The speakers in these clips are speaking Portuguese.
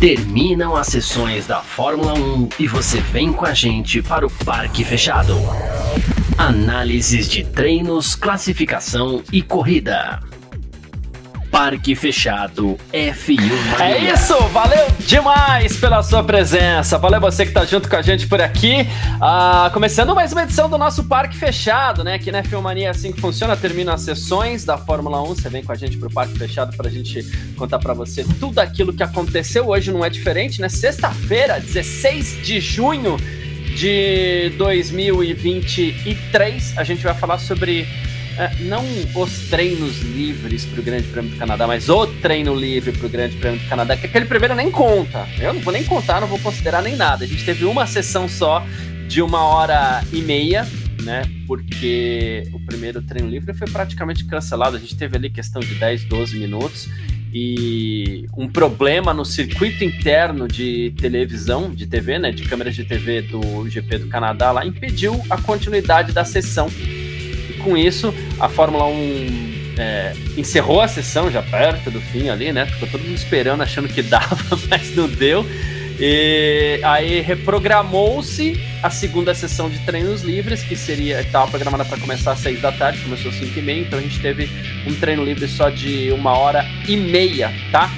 Terminam as sessões da Fórmula 1 e você vem com a gente para o Parque Fechado. Análises de treinos, classificação e corrida. Parque Fechado F1 Mania. É isso, valeu demais pela sua presença. Valeu você que tá junto com a gente por aqui. Ah, começando mais uma edição do nosso Parque Fechado, né? Aqui na F1 Mania é assim que funciona, termina as sessões da Fórmula 1. Você vem com a gente pro Parque Fechado pra gente contar para você tudo aquilo que aconteceu. Hoje não é diferente, né? Sexta-feira, 16 de junho de 2023, a gente vai falar sobre não os treinos livres para o Grande Prêmio do Canadá, mas o treino livre para o Grande Prêmio do Canadá, que aquele primeiro nem conta. Eu não vou nem contar, não vou considerar nem nada. A gente teve uma sessão só de uma hora e meia, né? Porque o primeiro treino livre foi praticamente cancelado. A gente teve ali questão de 10, 12 minutos e um problema no circuito interno de televisão, de TV, né, de câmeras de TV do GP do Canadá lá impediu a continuidade da sessão com isso, a Fórmula 1 é, encerrou a sessão já perto do fim ali, né? Ficou todo mundo esperando, achando que dava, mas não deu. E aí reprogramou-se a segunda sessão de treinos livres, que seria estava programada para começar às seis da tarde, começou às cinco e meia, então a gente teve um treino livre só de uma hora e meia, tá?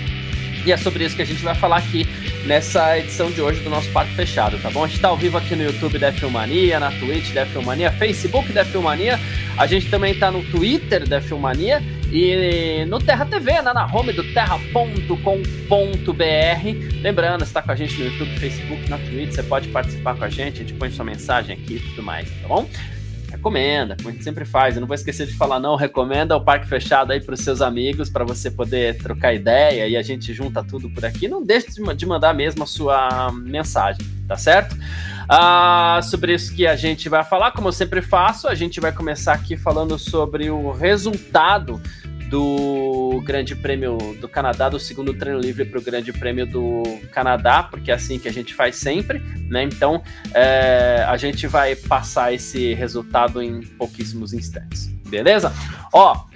E é sobre isso que a gente vai falar aqui nessa edição de hoje do nosso Parque Fechado, tá bom? A gente está ao vivo aqui no YouTube da Filmania, na Twitch da Filmania, Facebook da Filmania, a gente também está no Twitter da Filmania e no Terra TV, né, na home do terra.com.br. Lembrando, está com a gente no YouTube, Facebook, na Twitch, você pode participar com a gente, a gente põe sua mensagem aqui e tudo mais, tá bom? Recomenda, como a gente sempre faz. Eu não vou esquecer de falar, não. Recomenda o Parque Fechado aí para os seus amigos, para você poder trocar ideia e a gente junta tudo por aqui. Não deixe de mandar mesmo a sua mensagem, tá certo? Ah, sobre isso que a gente vai falar, como eu sempre faço, a gente vai começar aqui falando sobre o resultado do Grande Prêmio do Canadá, do segundo treino livre para o Grande Prêmio do Canadá, porque é assim que a gente faz sempre, né? Então é, a gente vai passar esse resultado em pouquíssimos instantes, beleza? Ó,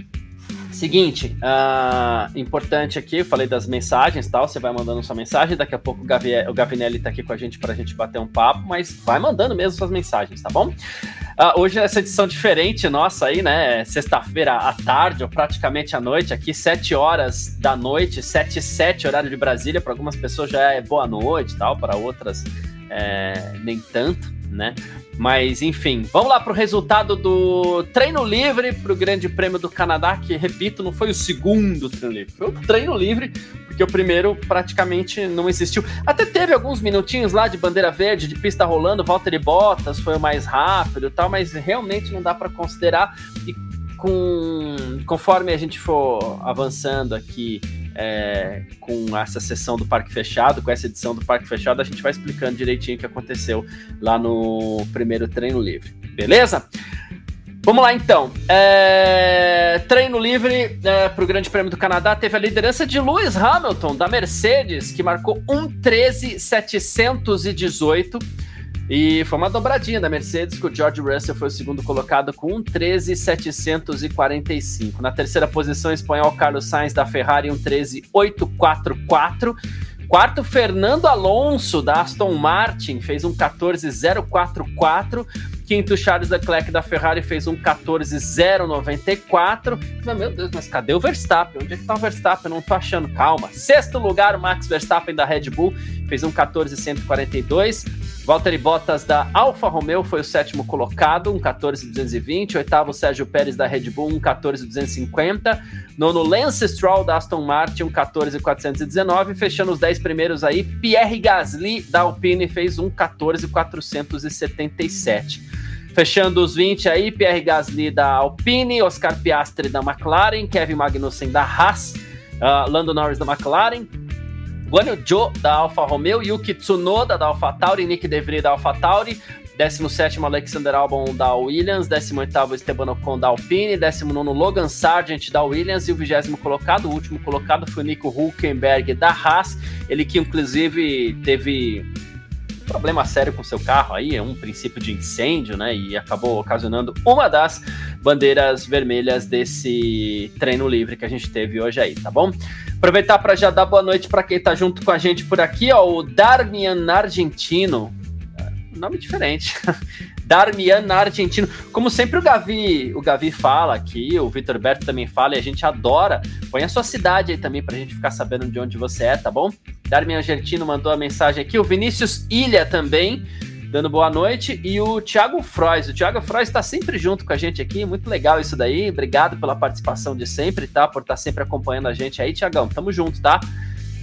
Seguinte, uh, importante aqui, eu falei das mensagens tal, você vai mandando sua mensagem, daqui a pouco o, Gavi, o Gavinelli tá aqui com a gente pra gente bater um papo, mas vai mandando mesmo suas mensagens, tá bom? Uh, hoje essa edição diferente nossa aí, né, sexta-feira à tarde, ou praticamente à noite, aqui, 7 horas da noite, 7 e 7, horário de Brasília, para algumas pessoas já é boa noite tal, para outras é, nem tanto, né? Mas enfim, vamos lá para o resultado do treino livre para o Grande Prêmio do Canadá, que repito, não foi o segundo treino livre, foi o treino livre, porque o primeiro praticamente não existiu. Até teve alguns minutinhos lá de bandeira verde, de pista rolando, Valtteri Bottas foi o mais rápido e tal, mas realmente não dá para considerar. E com, conforme a gente for avançando aqui é, com essa sessão do Parque Fechado, com essa edição do Parque Fechado, a gente vai explicando direitinho o que aconteceu lá no primeiro treino livre. Beleza? Vamos lá então. É... Treino livre é, para o Grande Prêmio do Canadá teve a liderança de Lewis Hamilton, da Mercedes, que marcou 1,13,718 e foi uma dobradinha da Mercedes, que o George Russell foi o segundo colocado com um 13,745. Na terceira posição, espanhol Carlos Sainz da Ferrari, um 13,844. Quarto, Fernando Alonso da Aston Martin, fez um 14,044. Quinto, Charles Leclerc da Ferrari fez um 14,094. Meu Deus, mas cadê o Verstappen? Onde é que tá o Verstappen? não tô achando. Calma. Sexto lugar, o Max Verstappen da Red Bull fez um 14,142. Valtteri Bottas da Alfa Romeo foi o sétimo colocado, um 14,220. Oitavo, Sérgio Pérez da Red Bull, um 14,250. Nono, Lance Stroll da Aston Martin, um 14,419. Fechando os 10 primeiros aí, Pierre Gasly da Alpine fez um 14,477. Fechando os 20 aí, Pierre Gasly da Alpine, Oscar Piastri da McLaren, Kevin Magnussen da Haas, uh, Lando Norris da McLaren, Guan Yu Zhou, da Alfa Romeo, Yuki Tsunoda, da Alfa Tauri, Nick DeVry, da Alfa Tauri, 17 Alexander Albon da Williams, 18 Esteban Ocon da Alpine, 19 Logan Sargent da Williams e o 20 colocado, o último colocado foi o Nico Hulkenberg da Haas, ele que inclusive teve problema sério com seu carro aí, é um princípio de incêndio, né? E acabou ocasionando uma das bandeiras vermelhas desse treino livre que a gente teve hoje aí, tá bom? Aproveitar para já dar boa noite para quem tá junto com a gente por aqui, ó, o Darmian Argentino. Nome diferente. Darmian Argentino. Como sempre o Gavi, o Gavi fala aqui, o Vitor Berto também fala e a gente adora. Põe a sua cidade aí também pra gente ficar sabendo de onde você é, tá bom? Darmian Argentino mandou a mensagem aqui, o Vinícius Ilha também dando boa noite. E o Thiago Frois. O Thiago Frois está sempre junto com a gente aqui. Muito legal isso daí. Obrigado pela participação de sempre, tá? Por estar tá sempre acompanhando a gente aí, Tiagão. Tamo junto, tá?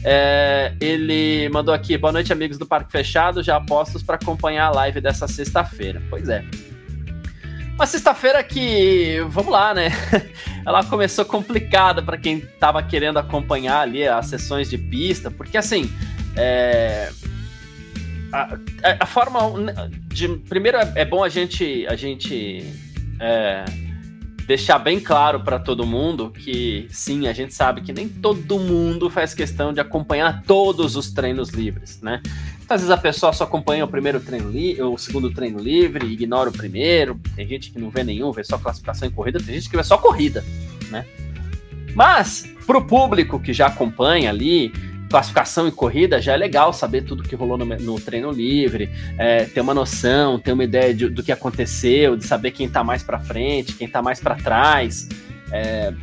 É, ele mandou aqui, boa noite, amigos do Parque Fechado, já apostos para acompanhar a live dessa sexta-feira. Pois é. Uma sexta-feira que, vamos lá, né? Ela começou complicada para quem estava querendo acompanhar ali as sessões de pista, porque assim, é, a, a, forma de primeiro é, é, bom a gente a gente é, deixar bem claro para todo mundo que sim, a gente sabe que nem todo mundo faz questão de acompanhar todos os treinos livres, né? Então, às vezes a pessoa só acompanha o primeiro treino livre, o segundo treino livre, ignora o primeiro. Tem gente que não vê nenhum, vê só classificação em corrida, tem gente que vê só corrida, né? Mas para o público que já acompanha ali, classificação e corrida, já é legal saber tudo que rolou no, no treino livre, é, ter uma noção, ter uma ideia de, do que aconteceu, de saber quem está mais para frente, quem está mais para trás, é,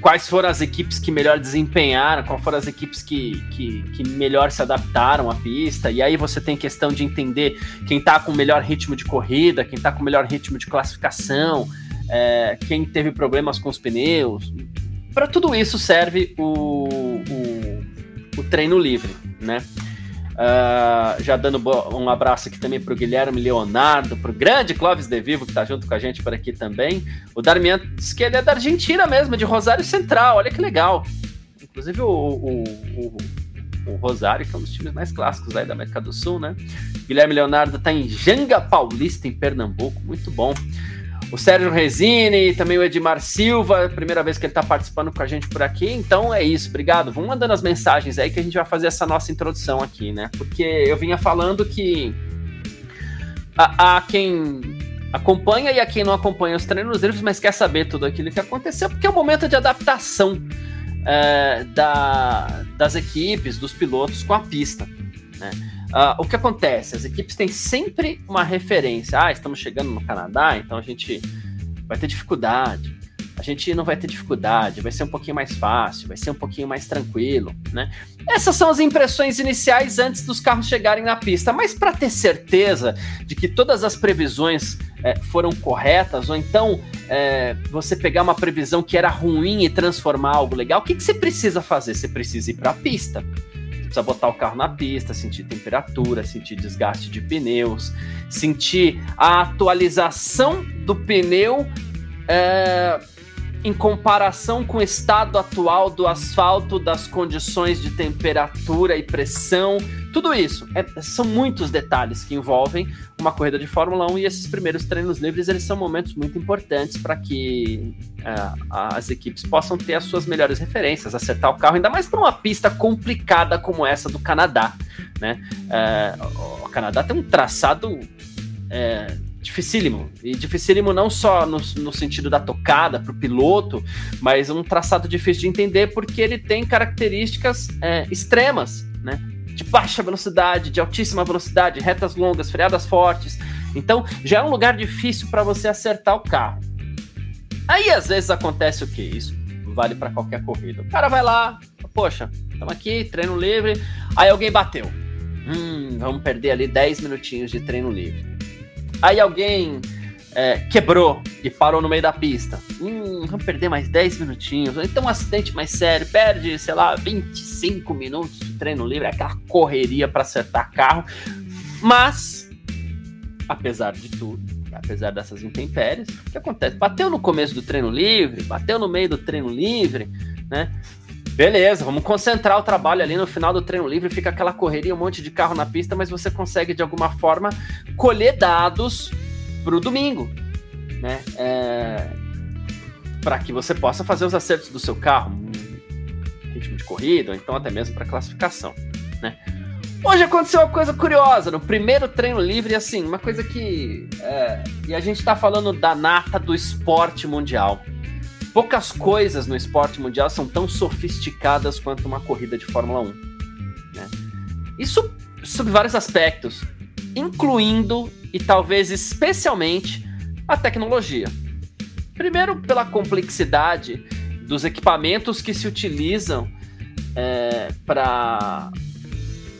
quais foram as equipes que melhor desempenharam, quais foram as equipes que, que, que melhor se adaptaram à pista, e aí você tem questão de entender quem está com o melhor ritmo de corrida, quem está com o melhor ritmo de classificação, é, quem teve problemas com os pneus. Para tudo isso serve o, o o treino livre, né? Uh, já dando um abraço aqui também para o Guilherme Leonardo, para o grande Clóvis De Vivo, que está junto com a gente por aqui também. O Darmian diz que ele é da Argentina mesmo, de Rosário Central, olha que legal. Inclusive o, o, o, o Rosário, que é um dos times mais clássicos aí da América do Sul, né? Guilherme Leonardo está em Janga Paulista, em Pernambuco, muito bom o Sérgio Resine, também o Edmar Silva, primeira vez que ele está participando com a gente por aqui. Então é isso, obrigado. Vamos mandando as mensagens aí que a gente vai fazer essa nossa introdução aqui, né? Porque eu vinha falando que a, a quem acompanha e a quem não acompanha os treinos livres, mas quer saber tudo aquilo que aconteceu, porque é o momento de adaptação é, da, das equipes, dos pilotos com a pista, né? Uh, o que acontece? As equipes têm sempre uma referência. Ah, estamos chegando no Canadá, então a gente vai ter dificuldade. A gente não vai ter dificuldade, vai ser um pouquinho mais fácil, vai ser um pouquinho mais tranquilo, né? Essas são as impressões iniciais antes dos carros chegarem na pista. Mas para ter certeza de que todas as previsões é, foram corretas, ou então é, você pegar uma previsão que era ruim e transformar algo legal, o que, que você precisa fazer? Você precisa ir para a pista precisa botar o carro na pista, sentir temperatura, sentir desgaste de pneus, sentir a atualização do pneu é, em comparação com o estado atual do asfalto, das condições de temperatura e pressão, tudo isso. É, são muitos detalhes que envolvem uma corrida de Fórmula 1 e esses primeiros treinos livres eles são momentos muito importantes para que é, as equipes possam ter as suas melhores referências, acertar o carro, ainda mais para uma pista complicada como essa do Canadá. Né? É, o Canadá tem um traçado é, dificílimo. E dificílimo não só no, no sentido da tocada para o piloto, mas um traçado difícil de entender porque ele tem características é, extremas, né? De baixa velocidade, de altíssima velocidade, retas longas, freadas fortes. Então já é um lugar difícil para você acertar o carro. Aí às vezes acontece o que? Isso vale para qualquer corrida. O cara vai lá, poxa, estamos aqui, treino livre, aí alguém bateu. Hum, vamos perder ali 10 minutinhos de treino livre. Aí alguém é, quebrou e parou no meio da pista. Hum, vamos perder mais 10 minutinhos. Então um acidente mais sério, perde, sei lá, 25 minutos de treino livre, aquela correria para acertar carro. Mas, apesar de tudo, apesar dessas intempéries, o que acontece? Bateu no começo do treino livre, bateu no meio do treino livre, né? Beleza, vamos concentrar o trabalho ali no final do treino livre, fica aquela correria, um monte de carro na pista, mas você consegue de alguma forma colher dados para o domingo, né? É... Para que você possa fazer os acertos do seu carro, ritmo de corrida, ou então até mesmo para classificação, né? Hoje aconteceu uma coisa curiosa, no primeiro treino livre, assim, uma coisa que. É, e a gente tá falando da nata do esporte mundial. Poucas coisas no esporte mundial são tão sofisticadas quanto uma corrida de Fórmula 1. Né? Isso sob vários aspectos, incluindo e talvez especialmente a tecnologia. Primeiro, pela complexidade dos equipamentos que se utilizam é, para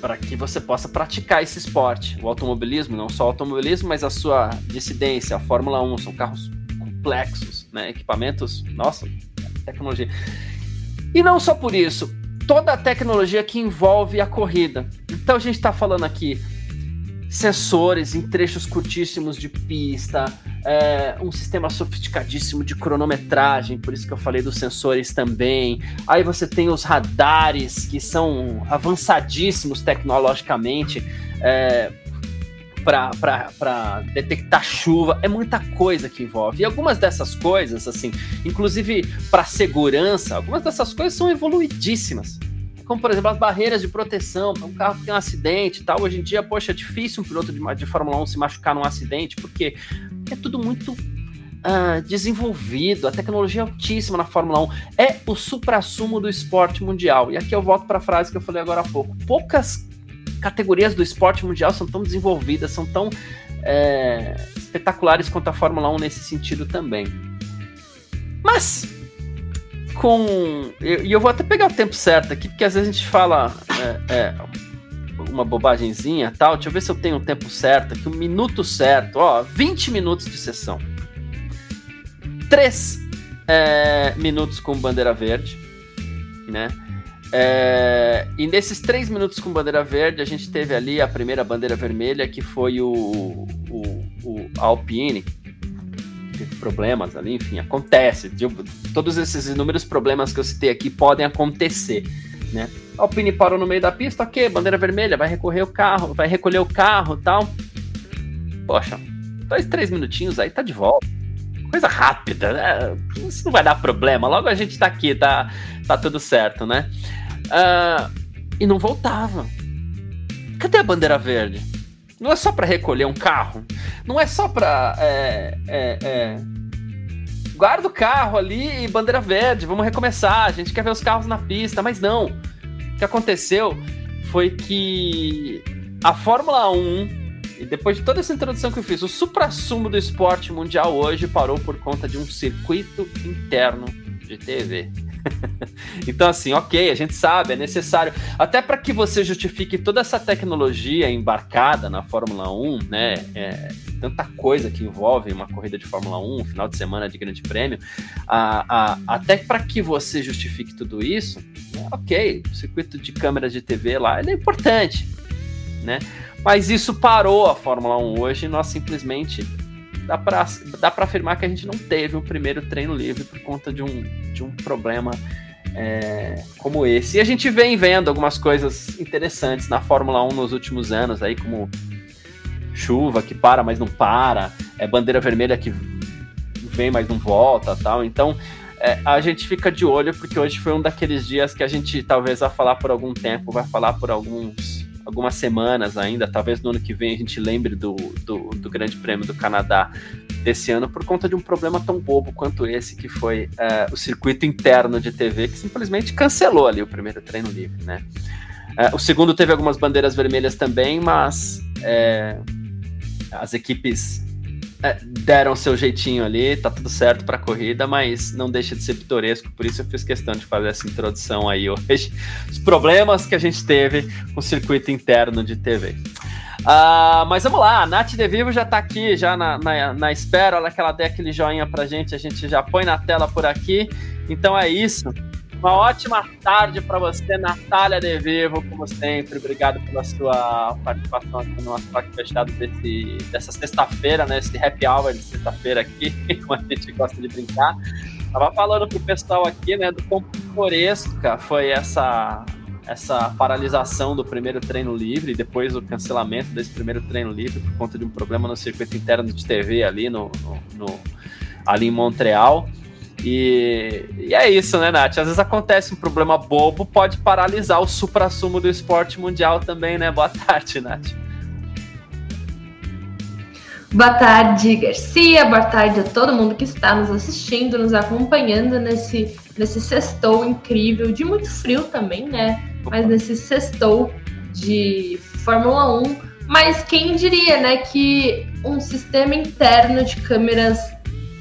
para que você possa praticar esse esporte. O automobilismo, não só o automobilismo, mas a sua dissidência, a Fórmula 1, são carros complexos, né? equipamentos, nossa, tecnologia. E não só por isso, toda a tecnologia que envolve a corrida. Então a gente está falando aqui sensores em trechos curtíssimos de pista, é, um sistema sofisticadíssimo de cronometragem, por isso que eu falei dos sensores também. Aí você tem os radares que são avançadíssimos tecnologicamente. É, para detectar chuva, é muita coisa que envolve. E algumas dessas coisas, assim, inclusive para segurança, algumas dessas coisas são evoluidíssimas como por exemplo as barreiras de proteção um carro que tem um acidente e tal. Hoje em dia, poxa, é difícil um piloto de, de Fórmula 1 se machucar num acidente, porque é tudo muito uh, desenvolvido, a tecnologia é altíssima na Fórmula 1. É o supra-sumo do esporte mundial. E aqui eu volto para a frase que eu falei agora há pouco. Poucas categorias do esporte mundial são tão desenvolvidas, são tão é, espetaculares quanto a Fórmula 1 nesse sentido também. Mas com. E eu, eu, vou até pegar o tempo certo aqui, porque às vezes a gente fala é, é, uma bobagemzinha tal. Deixa eu ver se eu tenho o tempo certo aqui, o minuto certo. Ó, 20 minutos de sessão. 3 é, minutos com bandeira verde, né? É, e nesses três minutos com bandeira verde, a gente teve ali a primeira bandeira vermelha, que foi o, o, o Alpine, teve problemas ali, enfim, acontece. Todos esses inúmeros problemas que eu citei aqui podem acontecer, né? Alpine parou no meio da pista, ok, bandeira vermelha, vai recorrer o carro, vai recolher o carro tal. Poxa, dois, três minutinhos aí tá de volta. Coisa rápida, né? Isso não vai dar problema. Logo a gente tá aqui, tá, tá tudo certo, né? Uh, e não voltava. Cadê a bandeira verde? Não é só para recolher um carro. Não é só para. É, é, é... Guarda o carro ali e bandeira verde, vamos recomeçar. A gente quer ver os carros na pista, mas não. O que aconteceu foi que a Fórmula 1, e depois de toda essa introdução que eu fiz, o supra-sumo do esporte mundial hoje parou por conta de um circuito interno de TV. então, assim, ok, a gente sabe, é necessário. Até para que você justifique toda essa tecnologia embarcada na Fórmula 1, né? É, tanta coisa que envolve uma corrida de Fórmula 1, um final de semana de grande prêmio. A, a, até para que você justifique tudo isso, né, ok, o circuito de câmeras de TV lá é importante, né? Mas isso parou a Fórmula 1 hoje e nós simplesmente dá para dá pra afirmar que a gente não teve o primeiro treino livre por conta de um, de um problema é, como esse. E a gente vem vendo algumas coisas interessantes na Fórmula 1 nos últimos anos, aí como chuva que para, mas não para, é bandeira vermelha que vem, mas não volta tal. Então é, a gente fica de olho, porque hoje foi um daqueles dias que a gente talvez vai falar por algum tempo, vai falar por alguns algumas semanas ainda, talvez no ano que vem a gente lembre do, do, do Grande Prêmio do Canadá desse ano por conta de um problema tão bobo quanto esse que foi uh, o circuito interno de TV que simplesmente cancelou ali o primeiro treino livre, né? Uh, o segundo teve algumas bandeiras vermelhas também, mas uh, as equipes é, deram seu jeitinho ali, tá tudo certo para a corrida, mas não deixa de ser pitoresco, por isso eu fiz questão de fazer essa introdução aí hoje. Os problemas que a gente teve com o circuito interno de TV. Uh, ah, mas vamos lá, a Nath De Vivo já tá aqui, já na, na, na espera, olha que ela der aquele joinha pra gente, a gente já põe na tela por aqui. Então é isso. Uma ótima tarde para você, Natália De Vivo, como sempre. Obrigado pela sua participação aqui no nosso parque fechado desse, dessa sexta-feira, né? Esse happy hour de sexta-feira aqui, como a gente gosta de brincar. Tava falando pro pessoal aqui, né, do quão pitoresca foi essa essa paralisação do primeiro treino livre, depois o cancelamento desse primeiro treino livre por conta de um problema no circuito interno de TV ali no, no, no ali em Montreal. E, e, é isso, né, Nath? Às vezes acontece um problema bobo, pode paralisar o supra-sumo do esporte mundial também, né? Boa tarde, Nath. Boa tarde, Garcia. Boa tarde a todo mundo que está nos assistindo, nos acompanhando nesse, nesse sextou incrível, de muito frio também, né? Mas nesse sextou de Fórmula 1. Mas quem diria, né, que um sistema interno de câmeras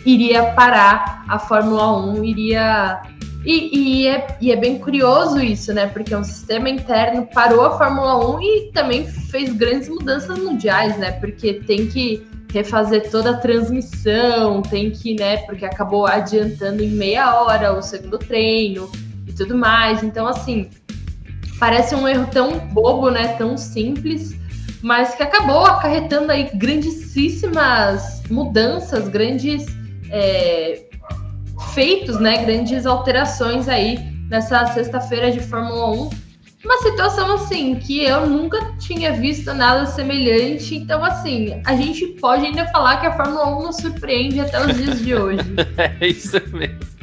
iria parar a Fórmula 1, iria. E, e, é, e é bem curioso isso, né? Porque um sistema interno parou a Fórmula 1 e também fez grandes mudanças mundiais, né? Porque tem que refazer toda a transmissão, tem que, né? Porque acabou adiantando em meia hora o segundo treino e tudo mais. Então, assim, parece um erro tão bobo, né? Tão simples, mas que acabou acarretando aí grandíssimas mudanças, grandes é, feitos, né, grandes alterações aí nessa sexta-feira de Fórmula 1. Uma situação assim que eu nunca tinha visto nada semelhante. Então, assim, a gente pode ainda falar que a Fórmula 1 nos surpreende até os dias de hoje. é isso mesmo.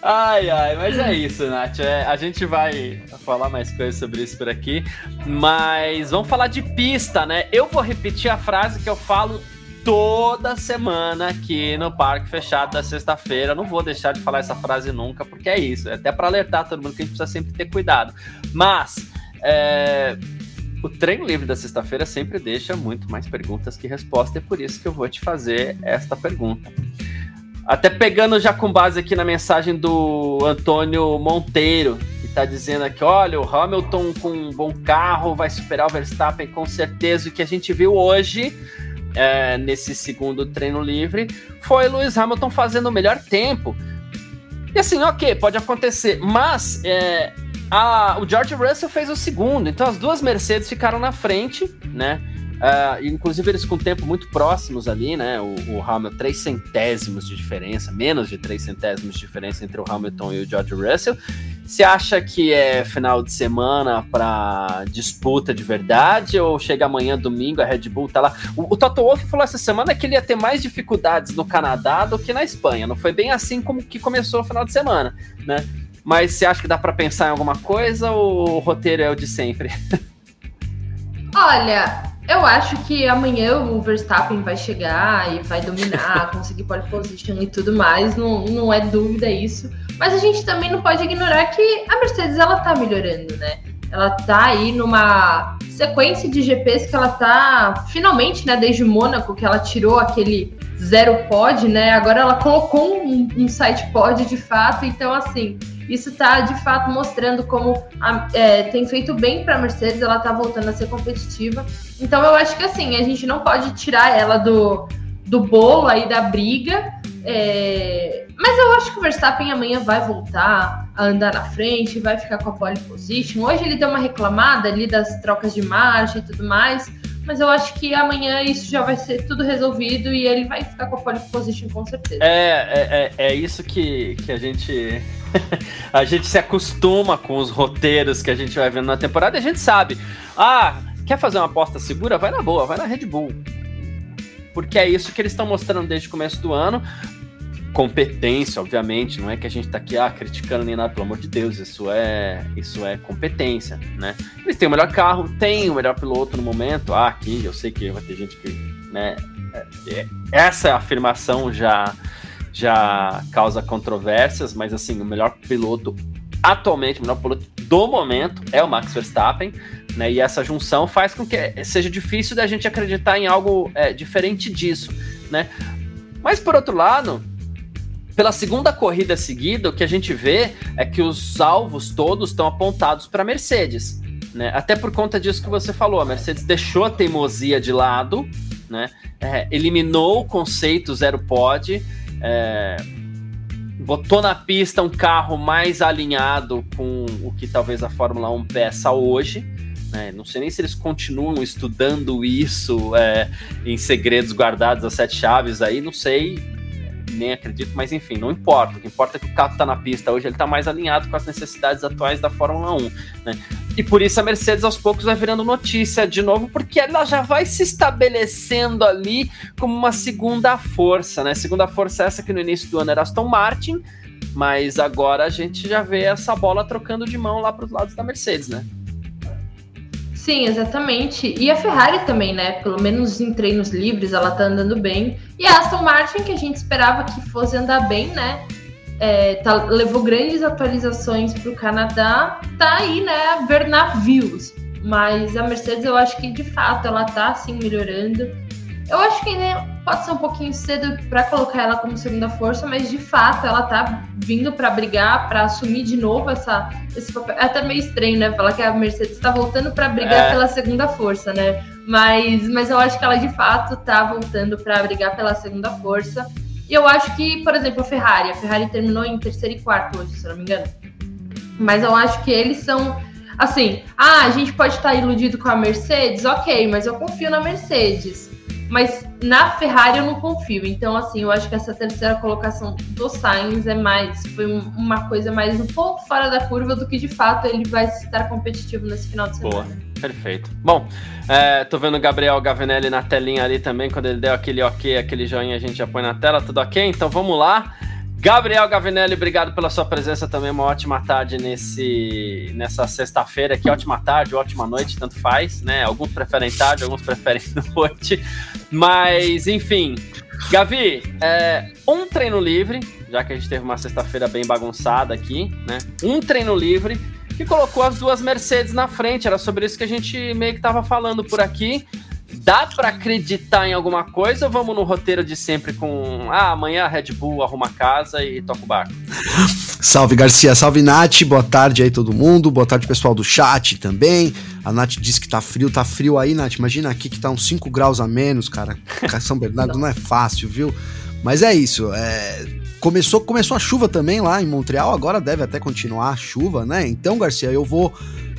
Ai, ai, mas é isso, Nath. É, a gente vai falar mais coisas sobre isso por aqui. Mas vamos falar de pista, né? Eu vou repetir a frase que eu falo toda semana aqui no Parque Fechado da sexta-feira. Não vou deixar de falar essa frase nunca, porque é isso. É até para alertar todo mundo que a gente precisa sempre ter cuidado. Mas é, o treino livre da sexta-feira sempre deixa muito mais perguntas que respostas, é por isso que eu vou te fazer esta pergunta. Até pegando já com base aqui na mensagem do Antônio Monteiro, que está dizendo aqui: olha, o Hamilton com um bom carro vai superar o Verstappen com certeza. O que a gente viu hoje é, nesse segundo treino livre foi Lewis Hamilton fazendo o melhor tempo. E assim, ok, pode acontecer, mas é, a, o George Russell fez o segundo, então as duas Mercedes ficaram na frente, né? Uh, inclusive eles com tempo muito próximos ali, né? O, o, Hamilton, três centésimos de diferença, menos de três centésimos de diferença entre o Hamilton e o George Russell. Você acha que é final de semana para disputa de verdade ou chega amanhã, domingo, a Red Bull tá lá? O, o Toto Wolff falou essa semana que ele ia ter mais dificuldades no Canadá do que na Espanha. Não foi bem assim como que começou o final de semana, né? Mas você acha que dá para pensar em alguma coisa ou o roteiro é o de sempre? Olha, eu acho que amanhã o Verstappen vai chegar e vai dominar, conseguir pole position e tudo mais, não, não é dúvida isso. Mas a gente também não pode ignorar que a Mercedes ela tá melhorando, né? Ela tá aí numa sequência de GPs que ela tá finalmente, né, desde Mônaco, que ela tirou aquele zero pod, né? Agora ela colocou um, um site pod de fato, então assim, isso está de fato mostrando como a, é, tem feito bem para a Mercedes, ela está voltando a ser competitiva. Então eu acho que assim, a gente não pode tirar ela do, do bolo aí da briga. É, mas eu acho que o Verstappen amanhã vai voltar a andar na frente, vai ficar com a pole position. Hoje ele deu uma reclamada ali das trocas de marcha e tudo mais, mas eu acho que amanhã isso já vai ser tudo resolvido e ele vai ficar com a pole position com certeza. É, é, é, é isso que, que a gente a gente se acostuma com os roteiros que a gente vai vendo na temporada e a gente sabe. Ah, quer fazer uma aposta segura? Vai na boa, vai na Red Bull. Porque é isso que eles estão mostrando desde o começo do ano. Competência, obviamente, não é que a gente tá aqui ah, criticando nem nada, pelo amor de Deus, isso é, isso é competência, né? Eles têm o melhor carro, têm o melhor piloto no momento. Ah, aqui eu sei que vai ter gente que, né, é, é, essa afirmação já já causa controvérsias, mas assim, o melhor piloto atualmente, o melhor piloto do momento é o Max Verstappen, né? E essa junção faz com que seja difícil da gente acreditar em algo é, diferente disso, né? Mas por outro lado, pela segunda corrida seguida, o que a gente vê é que os alvos todos estão apontados para a Mercedes, né? Até por conta disso que você falou, a Mercedes deixou a teimosia de lado, né? É, eliminou o conceito zero pod é, botou na pista um carro mais alinhado com o que talvez a Fórmula 1 peça hoje. Né? Não sei nem se eles continuam estudando isso é, em segredos guardados a sete chaves aí, não sei nem acredito, mas enfim, não importa. O que importa é que o carro está na pista hoje, ele está mais alinhado com as necessidades atuais da Fórmula 1. Né? E por isso a Mercedes aos poucos vai virando notícia de novo, porque ela já vai se estabelecendo ali como uma segunda força, né? Segunda força essa que no início do ano era Aston Martin, Mas agora a gente já vê essa bola trocando de mão lá para os lados da Mercedes, né? Sim, exatamente. E a Ferrari também, né? Pelo menos em treinos livres ela tá andando bem. E a Aston Martin, que a gente esperava que fosse andar bem, né? É, tá, levou grandes atualizações para o Canadá, tá aí, né? A ver navios. Mas a Mercedes, eu acho que de fato ela tá assim melhorando. Eu acho que ainda pode ser um pouquinho cedo para colocar ela como segunda força, mas de fato ela tá vindo para brigar, para assumir de novo essa, esse papel. É até meio estranho, né? Falar que a Mercedes está voltando para brigar é. pela segunda força, né? Mas, mas eu acho que ela de fato tá voltando para brigar pela segunda força. E eu acho que, por exemplo, a Ferrari, a Ferrari terminou em terceiro e quarto hoje, se não me engano. Mas eu acho que eles são assim, ah, a gente pode estar iludido com a Mercedes, ok, mas eu confio na Mercedes. Mas na Ferrari eu não confio. Então, assim, eu acho que essa terceira colocação do Sainz é mais. Foi uma coisa mais um pouco fora da curva do que de fato ele vai estar competitivo nesse final de semana. Boa. Perfeito. Bom, é, tô vendo o Gabriel Gavinelli na telinha ali também, quando ele deu aquele ok, aquele joinha, a gente já põe na tela, tudo ok? Então vamos lá. Gabriel Gavinelli, obrigado pela sua presença também. Uma ótima tarde nesse, nessa sexta-feira aqui. Ótima tarde, ótima noite, tanto faz, né? Alguns preferem tarde, alguns preferem noite. Mas, enfim. Gavi, é, um treino livre, já que a gente teve uma sexta-feira bem bagunçada aqui, né? Um treino livre que colocou as duas Mercedes na frente. Era sobre isso que a gente meio que tava falando por aqui. Dá para acreditar em alguma coisa ou vamos no roteiro de sempre com ah, amanhã a Red Bull arruma casa e toca o barco? Salve Garcia, salve Nath, boa tarde aí todo mundo, boa tarde pessoal do chat também. A Nath disse que tá frio, tá frio aí, Nath. Imagina aqui que tá uns 5 graus a menos, cara. São Bernardo não é fácil, viu? Mas é isso, é... Começou, começou a chuva também lá em Montreal, agora deve até continuar a chuva, né? Então, Garcia, eu vou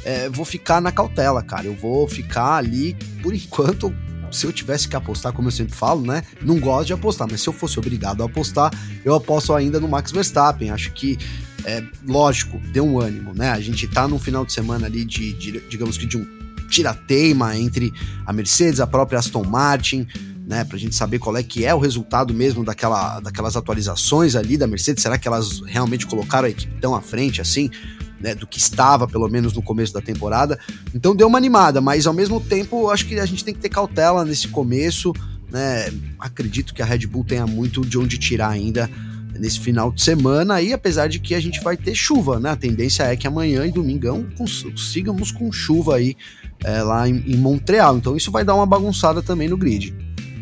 é, vou ficar na cautela, cara. Eu vou ficar ali, por enquanto, se eu tivesse que apostar, como eu sempre falo, né? Não gosto de apostar, mas se eu fosse obrigado a apostar, eu aposto ainda no Max Verstappen. Acho que, é, lógico, deu um ânimo, né? A gente tá num final de semana ali de, de digamos que de um tirateima entre a Mercedes, a própria Aston Martin, né, pra gente saber qual é que é o resultado mesmo daquela, daquelas atualizações ali da Mercedes, será que elas realmente colocaram a equipe tão à frente assim? Né, do que estava, pelo menos no começo da temporada. Então deu uma animada, mas ao mesmo tempo acho que a gente tem que ter cautela nesse começo. Né? Acredito que a Red Bull tenha muito de onde tirar ainda nesse final de semana e apesar de que a gente vai ter chuva, né? A tendência é que amanhã e domingão consigamos com chuva aí é, lá em, em, Montreal. Então isso vai dar uma bagunçada também no grid.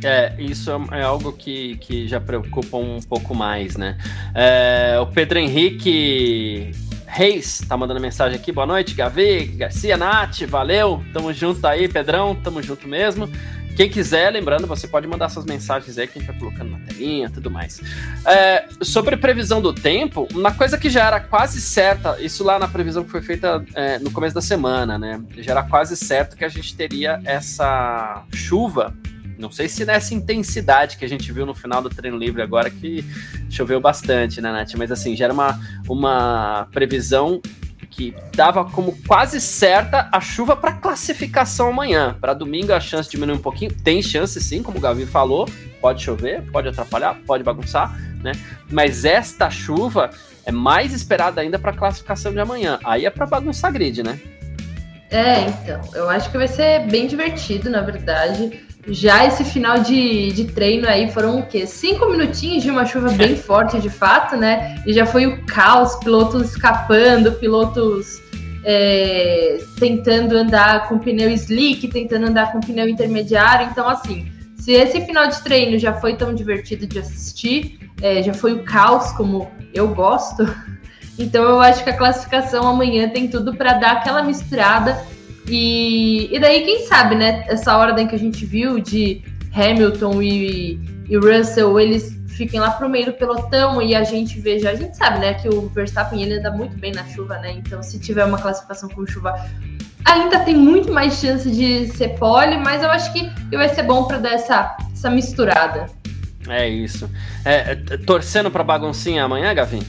É, isso é, é algo que, que já preocupa um pouco mais, né? É, o Pedro Henrique Reis tá mandando mensagem aqui. Boa noite, Gavi, Garcia, Nath, valeu. Tamo junto aí, Pedrão, tamo junto mesmo. Quem quiser, lembrando, você pode mandar suas mensagens aí que a gente vai colocando na telinha tudo mais. É, sobre previsão do tempo, uma coisa que já era quase certa, isso lá na previsão que foi feita é, no começo da semana, né? Já era quase certo que a gente teria essa chuva não sei se nessa intensidade que a gente viu no final do treino livre agora, que choveu bastante, né, Nath? Mas assim, já era uma, uma previsão que dava como quase certa a chuva para classificação amanhã. Para domingo a chance diminui um pouquinho. Tem chance sim, como o Gavi falou. Pode chover, pode atrapalhar, pode bagunçar, né? Mas esta chuva é mais esperada ainda para classificação de amanhã. Aí é para bagunçar grid, né? É, então. Eu acho que vai ser bem divertido, na verdade. Já esse final de, de treino aí foram o quê? Cinco minutinhos de uma chuva bem forte, de fato, né? E já foi o caos, pilotos escapando, pilotos é, tentando andar com pneu slick, tentando andar com pneu intermediário. Então, assim, se esse final de treino já foi tão divertido de assistir, é, já foi o caos como eu gosto, então eu acho que a classificação amanhã tem tudo para dar aquela misturada e, e daí, quem sabe, né? Essa ordem que a gente viu de Hamilton e, e Russell, eles fiquem lá pro meio do pelotão e a gente veja. A gente sabe, né, que o Verstappen ele anda muito bem na chuva, né? Então, se tiver uma classificação com chuva, ainda tem muito mais chance de ser pole, mas eu acho que, vai ser bom para dar essa, essa misturada. É isso. É, é torcendo para baguncinha amanhã, Gavin?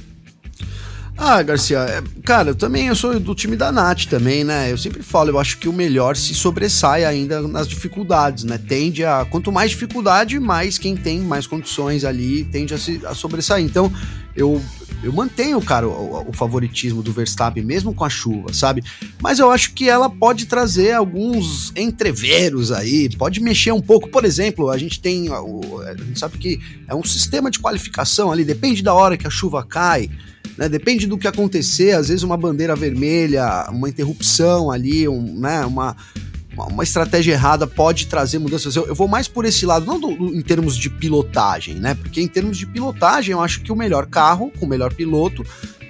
Ah, Garcia, é, cara, eu também eu sou do time da Nath também, né? Eu sempre falo, eu acho que o melhor se sobressai ainda nas dificuldades, né? Tende a. Quanto mais dificuldade, mais quem tem mais condições ali tende a, se, a sobressair. Então, eu, eu mantenho, cara, o, o, favoritismo do Verstappen, mesmo com a chuva, sabe? Mas eu acho que ela pode trazer alguns entreveros aí, pode mexer um pouco. Por exemplo, a gente tem. A gente sabe que é um sistema de qualificação ali, depende da hora que a chuva cai. Né, depende do que acontecer, às vezes uma bandeira vermelha, uma interrupção ali, um, né, uma, uma estratégia errada pode trazer mudanças. Eu, eu vou mais por esse lado, não do, do, em termos de pilotagem, né? Porque em termos de pilotagem, eu acho que o melhor carro, com o melhor piloto,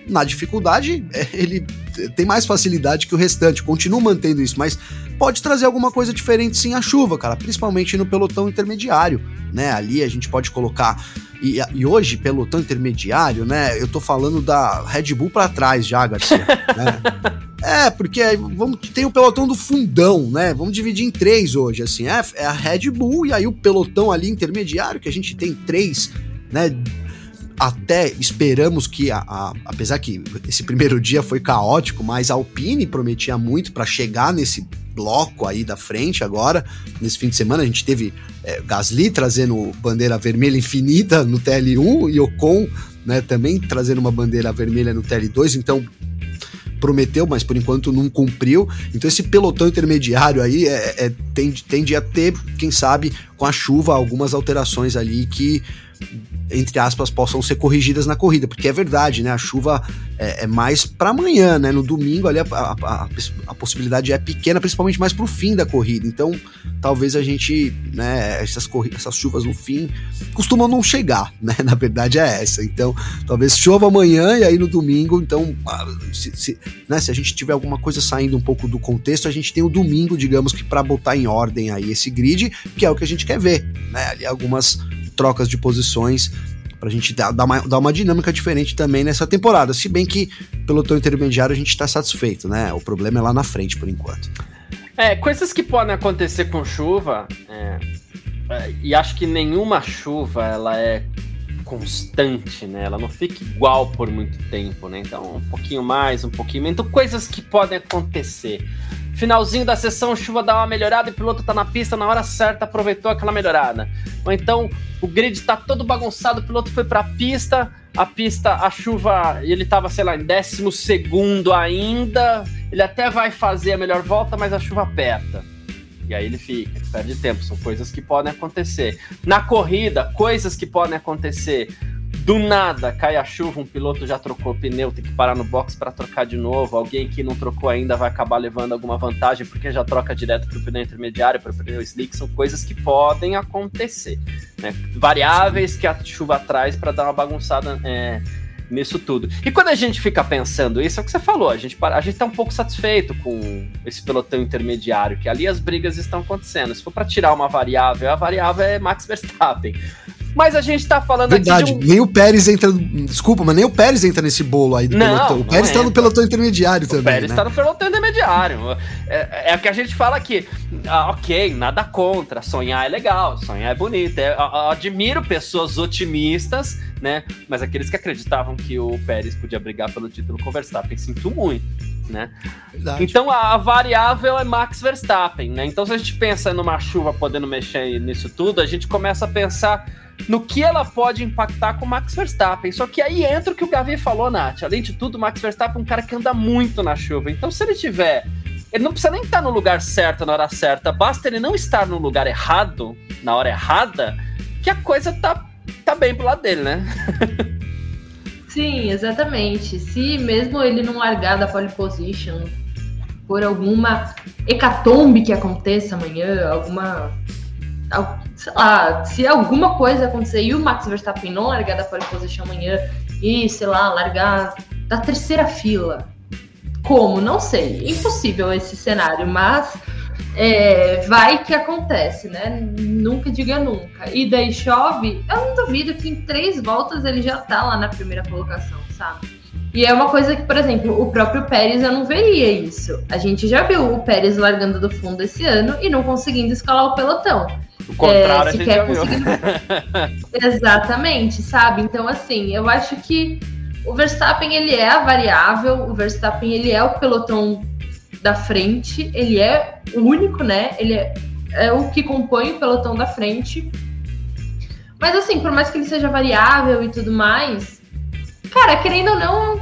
na dificuldade, é, ele tem mais facilidade que o restante. Continuo mantendo isso, mas pode trazer alguma coisa diferente sim a chuva, cara, principalmente no pelotão intermediário, né? Ali a gente pode colocar e, e, hoje, pelotão intermediário, né? Eu tô falando da Red Bull para trás já, Garcia. né? É, porque vamos, tem o pelotão do fundão, né? Vamos dividir em três hoje, assim. É, é a Red Bull e aí o pelotão ali intermediário, que a gente tem três, né? Até esperamos que, a, a, apesar que esse primeiro dia foi caótico, mas a Alpine prometia muito para chegar nesse bloco aí da frente agora. Nesse fim de semana a gente teve é, Gasly trazendo bandeira vermelha infinita no TL1 e Ocon né, também trazendo uma bandeira vermelha no TL2, então prometeu, mas por enquanto não cumpriu. Então esse pelotão intermediário aí é, é, tende, tende a ter, quem sabe, com a chuva, algumas alterações ali que entre aspas, possam ser corrigidas na corrida, porque é verdade, né? A chuva é, é mais para amanhã, né? No domingo ali a, a, a, possibilidade é pequena, principalmente mais pro fim da corrida. Então, talvez a gente, né? Essas, essas chuvas no fim costumam não chegar, né? Na verdade é essa. Então, talvez chova amanhã e aí no domingo, então, se, se, né? se a gente tiver alguma coisa saindo um pouco do contexto, a gente tem o domingo, digamos que para botar em ordem aí esse grid, que é o que a gente quer ver, né? Ali algumas trocas de posições pra gente dar, dar, uma, dar uma dinâmica diferente também nessa temporada. Se bem que pelo teu intermediário a gente está satisfeito, né? O problema é lá na frente por enquanto. É, coisas que podem acontecer com chuva, é, é, e acho que nenhuma chuva ela é constante, né? Ela não fica igual por muito tempo, né? Então, um pouquinho mais, um pouquinho menos. Então, coisas que podem acontecer. Finalzinho da sessão, chuva dá uma melhorada e o piloto tá na pista na hora certa, aproveitou aquela melhorada. Ou então o grid tá todo bagunçado, o piloto foi pra pista, a pista, a chuva, ele tava, sei lá, em décimo segundo ainda, ele até vai fazer a melhor volta, mas a chuva aperta. E aí ele fica, ele perde tempo, são coisas que podem acontecer. Na corrida, coisas que podem acontecer. Do nada cai a chuva, um piloto já trocou o pneu, tem que parar no box para trocar de novo. Alguém que não trocou ainda vai acabar levando alguma vantagem porque já troca direto para o pneu intermediário, para o pneu slick. São coisas que podem acontecer. Né? Variáveis que a chuva traz para dar uma bagunçada. É, nisso tudo. E quando a gente fica pensando isso, é o que você falou, a gente, a gente tá um pouco satisfeito com esse pelotão intermediário, que ali as brigas estão acontecendo. Se for para tirar uma variável, a variável é Max Verstappen. Mas a gente tá falando Verdade, aqui. De um... Nem o Pérez entra. Desculpa, mas nem o Pérez entra nesse bolo aí do não, pelotão. O Pérez tá no pelotão intermediário o também. O Pérez né? tá no pelotão intermediário. É, é o que a gente fala aqui. Ah, ok, nada contra. Sonhar é legal, sonhar é bonito. É, eu admiro pessoas otimistas, né? Mas aqueles que acreditavam que o Pérez podia brigar pelo título com o Verstappen, sinto muito. Né? Então a variável é Max Verstappen, né? Então se a gente pensa numa chuva podendo mexer nisso tudo, a gente começa a pensar no que ela pode impactar com o Max Verstappen. Só que aí entra o que o Gavi falou, Nath. Além de tudo, o Max Verstappen é um cara que anda muito na chuva. Então, se ele tiver. Ele não precisa nem estar no lugar certo na hora certa, basta ele não estar no lugar errado, na hora errada, que a coisa tá, tá bem pro lado dele, né? Sim, exatamente. Se mesmo ele não largar da pole position por alguma hecatombe que aconteça amanhã, alguma sei lá, se alguma coisa acontecer e o Max Verstappen não largar da pole position amanhã e, sei lá, largar da terceira fila, como? Não sei. Impossível esse cenário, mas é, vai que acontece, né? Nunca diga nunca. E daí chove, eu não duvido que em três voltas ele já tá lá na primeira colocação, sabe? E é uma coisa que, por exemplo, o próprio Pérez eu não veria isso. A gente já viu o Pérez largando do fundo esse ano e não conseguindo escalar o pelotão. O contrário, é, gente já viu. Exatamente, sabe? Então, assim, eu acho que o Verstappen, ele é a variável, o Verstappen, ele é o pelotão da frente, ele é o único, né? Ele é, é o que compõe o pelotão da frente. Mas, assim, por mais que ele seja variável e tudo mais, cara, querendo ou não,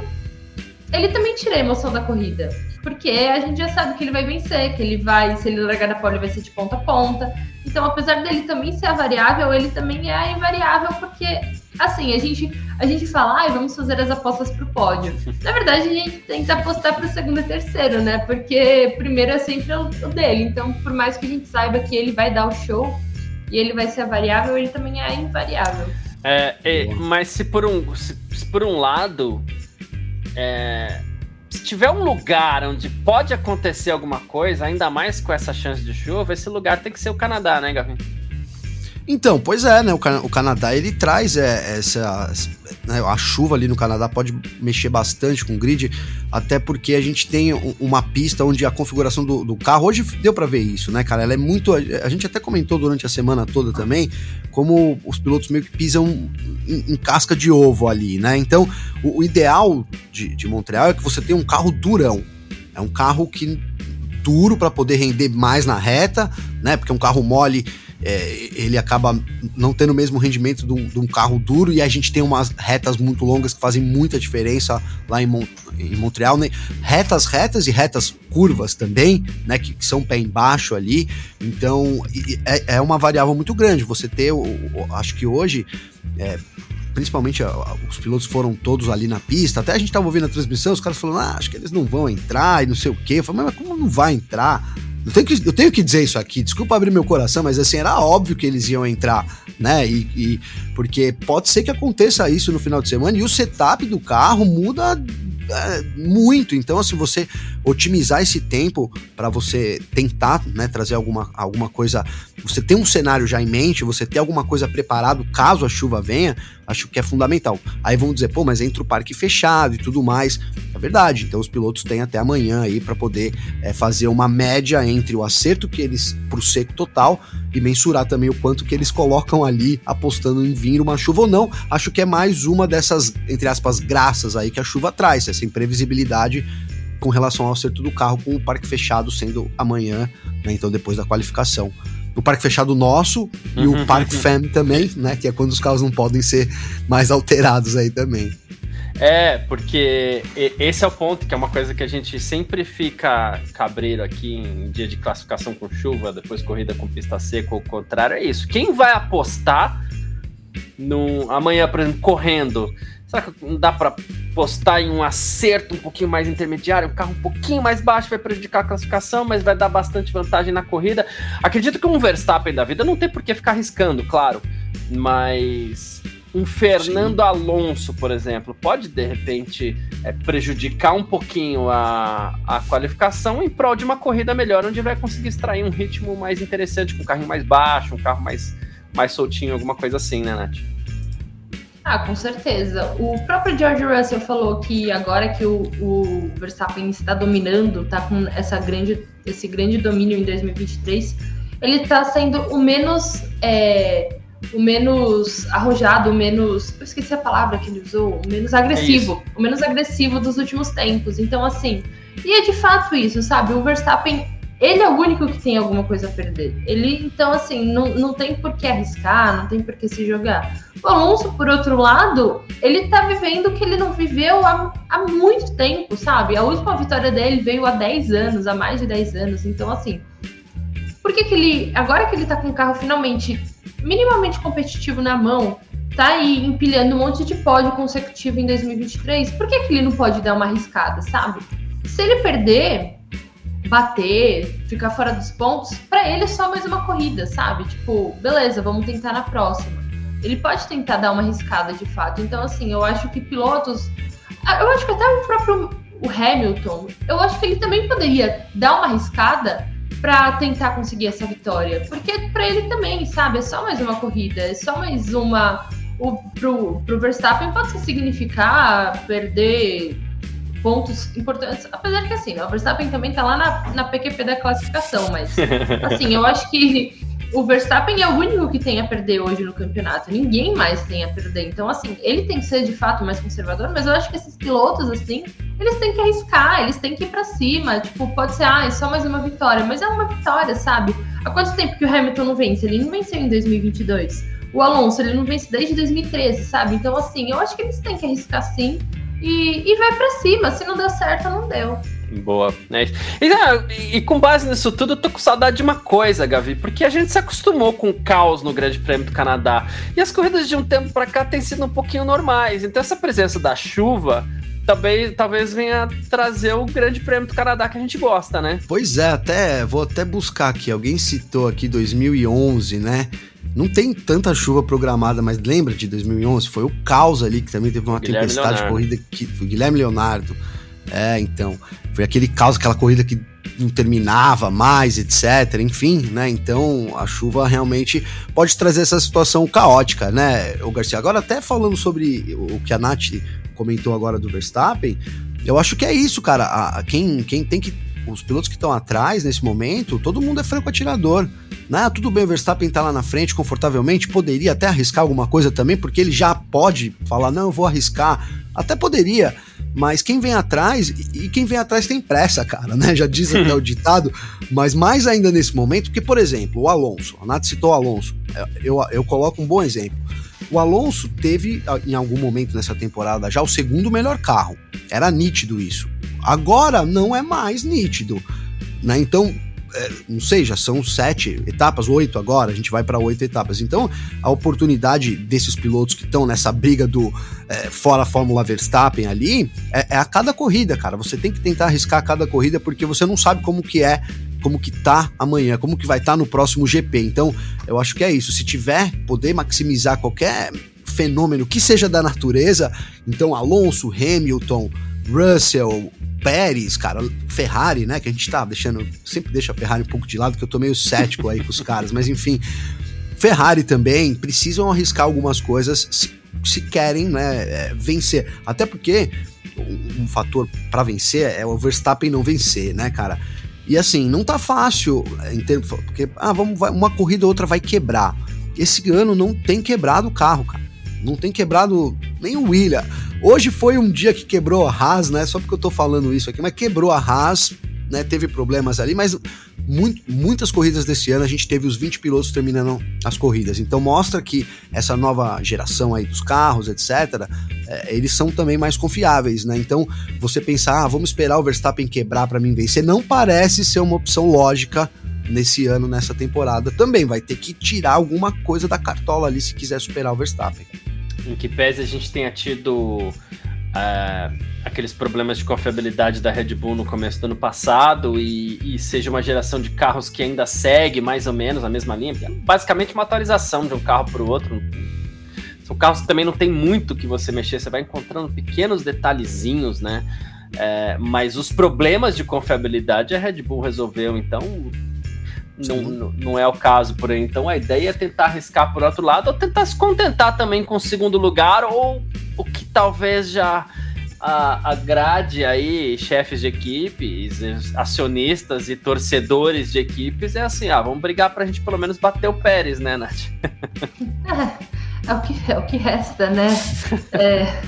ele também tira a emoção da corrida. Porque a gente já sabe que ele vai vencer, que ele vai, se ele largar da pole, vai ser de ponta a ponta. Então, apesar dele também ser a variável, ele também é a invariável, porque, assim, a gente, a gente fala, ah, vamos fazer as apostas pro pódio. Na verdade, a gente tenta apostar pro segundo e terceiro, né? Porque primeiro é sempre o, o dele. Então, por mais que a gente saiba que ele vai dar o show e ele vai ser a variável, ele também é a invariável. É, é, mas se por um, se, se por um lado é, se tiver um lugar onde pode acontecer alguma coisa, ainda mais com essa chance de chuva, esse lugar tem que ser o Canadá, né, Gavin? Então, pois é, né? O, o Canadá ele traz é, essa. Né, a chuva ali no Canadá pode mexer bastante com o grid, até porque a gente tem uma pista onde a configuração do, do carro. Hoje deu para ver isso, né, cara? Ela é muito. A gente até comentou durante a semana toda também como os pilotos meio que pisam em, em casca de ovo ali, né? Então, o, o ideal de, de Montreal é que você tenha um carro durão. É um carro que duro para poder render mais na reta, né? Porque um carro mole é, ele acaba não tendo o mesmo rendimento de um, carro duro e a gente tem umas retas muito longas que fazem muita diferença lá em, Mon em Montreal, né? Retas retas e retas curvas também, né? Que, que são pé embaixo ali. Então é, é, uma variável muito grande. Você ter, o, o, acho que hoje. É, principalmente os pilotos foram todos ali na pista. Até a gente tava ouvindo a transmissão, os caras falando, ah, acho que eles não vão entrar e não sei o quê. Eu falei, mas como não vai entrar? Eu tenho, que, eu tenho que dizer isso aqui, desculpa abrir meu coração, mas assim, era óbvio que eles iam entrar, né? E, e porque pode ser que aconteça isso no final de semana e o setup do carro muda é, muito. Então, assim, você otimizar esse tempo para você tentar né, trazer alguma, alguma coisa. Você ter um cenário já em mente, você ter alguma coisa preparado caso a chuva venha, acho que é fundamental. Aí vão dizer, pô, mas entra o parque fechado e tudo mais. É verdade. Então, os pilotos têm até amanhã aí para poder é, fazer uma média entre o acerto que eles pro seco total e mensurar também o quanto que eles colocam ali apostando em vir uma chuva ou não. Acho que é mais uma dessas, entre aspas, graças aí que a chuva traz, essa imprevisibilidade com relação ao acerto do carro, com o parque fechado sendo amanhã, né, então depois da qualificação. O parque fechado nosso e o Parque Fam também, né? Que é quando os carros não podem ser mais alterados aí também. É, porque esse é o ponto, que é uma coisa que a gente sempre fica cabreiro aqui em dia de classificação com chuva, depois corrida com pista seca, ou o contrário, é isso. Quem vai apostar no amanhã, por exemplo, correndo? Será que não dá para postar em um acerto um pouquinho mais intermediário, um carro um pouquinho mais baixo vai prejudicar a classificação, mas vai dar bastante vantagem na corrida? Acredito que um Verstappen da vida não tem por que ficar arriscando, claro, mas um Fernando Sim. Alonso, por exemplo, pode de repente é, prejudicar um pouquinho a, a qualificação em prol de uma corrida melhor, onde vai conseguir extrair um ritmo mais interessante, com um carro mais baixo, um carro mais, mais soltinho, alguma coisa assim, né, Nath? Ah, com certeza. O próprio George Russell falou que agora que o, o Verstappen está dominando, está com essa grande, esse grande domínio em 2023, ele está sendo o menos é, o menos arrojado, o menos. Eu esqueci a palavra que ele usou, o menos agressivo. É o menos agressivo dos últimos tempos. Então, assim. E é de fato isso, sabe? O Verstappen, ele é o único que tem alguma coisa a perder. Ele, então, assim, não, não tem por que arriscar, não tem por que se jogar. O Alonso, por outro lado, ele tá vivendo o que ele não viveu há, há muito tempo, sabe? A última vitória dele veio há 10 anos, há mais de 10 anos. Então, assim. Por que, que ele. Agora que ele tá com o carro finalmente minimamente competitivo na mão, tá aí empilhando um monte de pódio consecutivo em 2023, por que, que ele não pode dar uma arriscada, sabe? Se ele perder, bater, ficar fora dos pontos, para ele é só mais uma corrida, sabe? Tipo, beleza, vamos tentar na próxima. Ele pode tentar dar uma arriscada de fato. Então, assim, eu acho que pilotos. Ah, eu acho que até o próprio o Hamilton, eu acho que ele também poderia dar uma arriscada para tentar conseguir essa vitória. Porque para ele também, sabe, é só mais uma corrida, é só mais uma. O, pro, pro Verstappen pode significar perder pontos importantes, apesar que assim, né, o Verstappen também tá lá na, na PQP da classificação, mas assim, eu acho que o Verstappen é o único que tem a perder hoje no campeonato. Ninguém mais tem a perder. Então, assim, ele tem que ser de fato mais conservador, mas eu acho que esses pilotos, assim, eles têm que arriscar, eles têm que ir pra cima. Tipo, pode ser, ah, é só mais uma vitória, mas é uma vitória, sabe? Há quanto tempo que o Hamilton não vence? Ele não venceu em 2022. o Alonso, ele não vence desde 2013, sabe? Então, assim, eu acho que eles têm que arriscar sim e, e vai para cima. Se não deu certo, não deu. Boa, né? E, e, com base nisso tudo, eu tô com saudade de uma coisa, Gavi, porque a gente se acostumou com o caos no Grande Prêmio do Canadá. E as corridas de um tempo para cá têm sido um pouquinho normais. Então, essa presença da chuva também talvez venha trazer o Grande Prêmio do Canadá que a gente gosta, né? Pois é, até vou até buscar aqui. Alguém citou aqui 2011, né? Não tem tanta chuva programada, mas lembra de 2011? Foi o caos ali, que também teve uma Guilherme tempestade Leonardo. de corrida que Guilherme Leonardo. É, então, foi aquele caos, aquela corrida que não terminava mais, etc. Enfim, né? Então a chuva realmente pode trazer essa situação caótica, né, o Garcia? Agora, até falando sobre o que a Nath comentou agora do Verstappen, eu acho que é isso, cara. A, a quem, quem tem que os pilotos que estão atrás nesse momento, todo mundo é franco atirador. Né? Tudo bem, o Verstappen tá lá na frente confortavelmente, poderia até arriscar alguma coisa também, porque ele já pode falar, não, eu vou arriscar. Até poderia, mas quem vem atrás, e quem vem atrás tem pressa, cara, né? Já diz até o ditado, mas mais ainda nesse momento, porque, por exemplo, o Alonso, a Nath citou o Alonso, eu, eu coloco um bom exemplo. O Alonso teve, em algum momento nessa temporada, já o segundo melhor carro. Era nítido isso. Agora não é mais nítido. Né? Então, é, não sei, já são sete etapas, oito agora, a gente vai para oito etapas. Então, a oportunidade desses pilotos que estão nessa briga do é, fora Fórmula Verstappen ali é, é, a cada corrida, cara. Você tem que tentar arriscar a cada corrida porque você não sabe como que é, como que tá amanhã, como que vai estar tá no próximo GP. Então, eu acho que é isso. Se tiver poder maximizar qualquer fenômeno que seja da natureza, então Alonso, Hamilton, Russell, Pérez, cara, Ferrari, né? Que a gente tá deixando. Sempre deixa a Ferrari um pouco de lado, que eu tô meio cético aí com os caras, mas enfim. Ferrari também precisam arriscar algumas coisas se, se querem né, é, vencer. Até porque um, um fator para vencer é o Verstappen não vencer, né, cara? E assim, não tá fácil, entendo, porque ah, vamos, vai, uma corrida ou outra vai quebrar. Esse ano não tem quebrado o carro, cara. Não tem quebrado nem o William. Hoje foi um dia que quebrou a Haas, né? Só porque eu tô falando isso aqui, mas quebrou a Haas, né? Teve problemas ali, mas muito, muitas corridas desse ano a gente teve os 20 pilotos terminando as corridas. Então mostra que essa nova geração aí dos carros, etc., é, eles são também mais confiáveis, né? Então você pensar, ah, vamos esperar o Verstappen quebrar para mim vencer, não parece ser uma opção lógica nesse ano, nessa temporada. Também vai ter que tirar alguma coisa da cartola ali se quiser superar o Verstappen em que pese a gente tenha tido uh, aqueles problemas de confiabilidade da Red Bull no começo do ano passado e, e, seja uma geração de carros que ainda segue mais ou menos a mesma linha, é basicamente uma atualização de um carro para o outro. São carros que também não tem muito que você mexer, você vai encontrando pequenos detalhezinhos, né? É, mas os problemas de confiabilidade a Red Bull resolveu, então não, não é o caso por aí. Então a ideia é tentar arriscar por outro lado, ou tentar se contentar também com o segundo lugar, ou o que talvez já agrade aí chefes de equipes, acionistas e torcedores de equipes, é assim, ah, vamos brigar pra gente pelo menos bater o Pérez, né, Nath? É, é, o, que, é o que resta, né? É,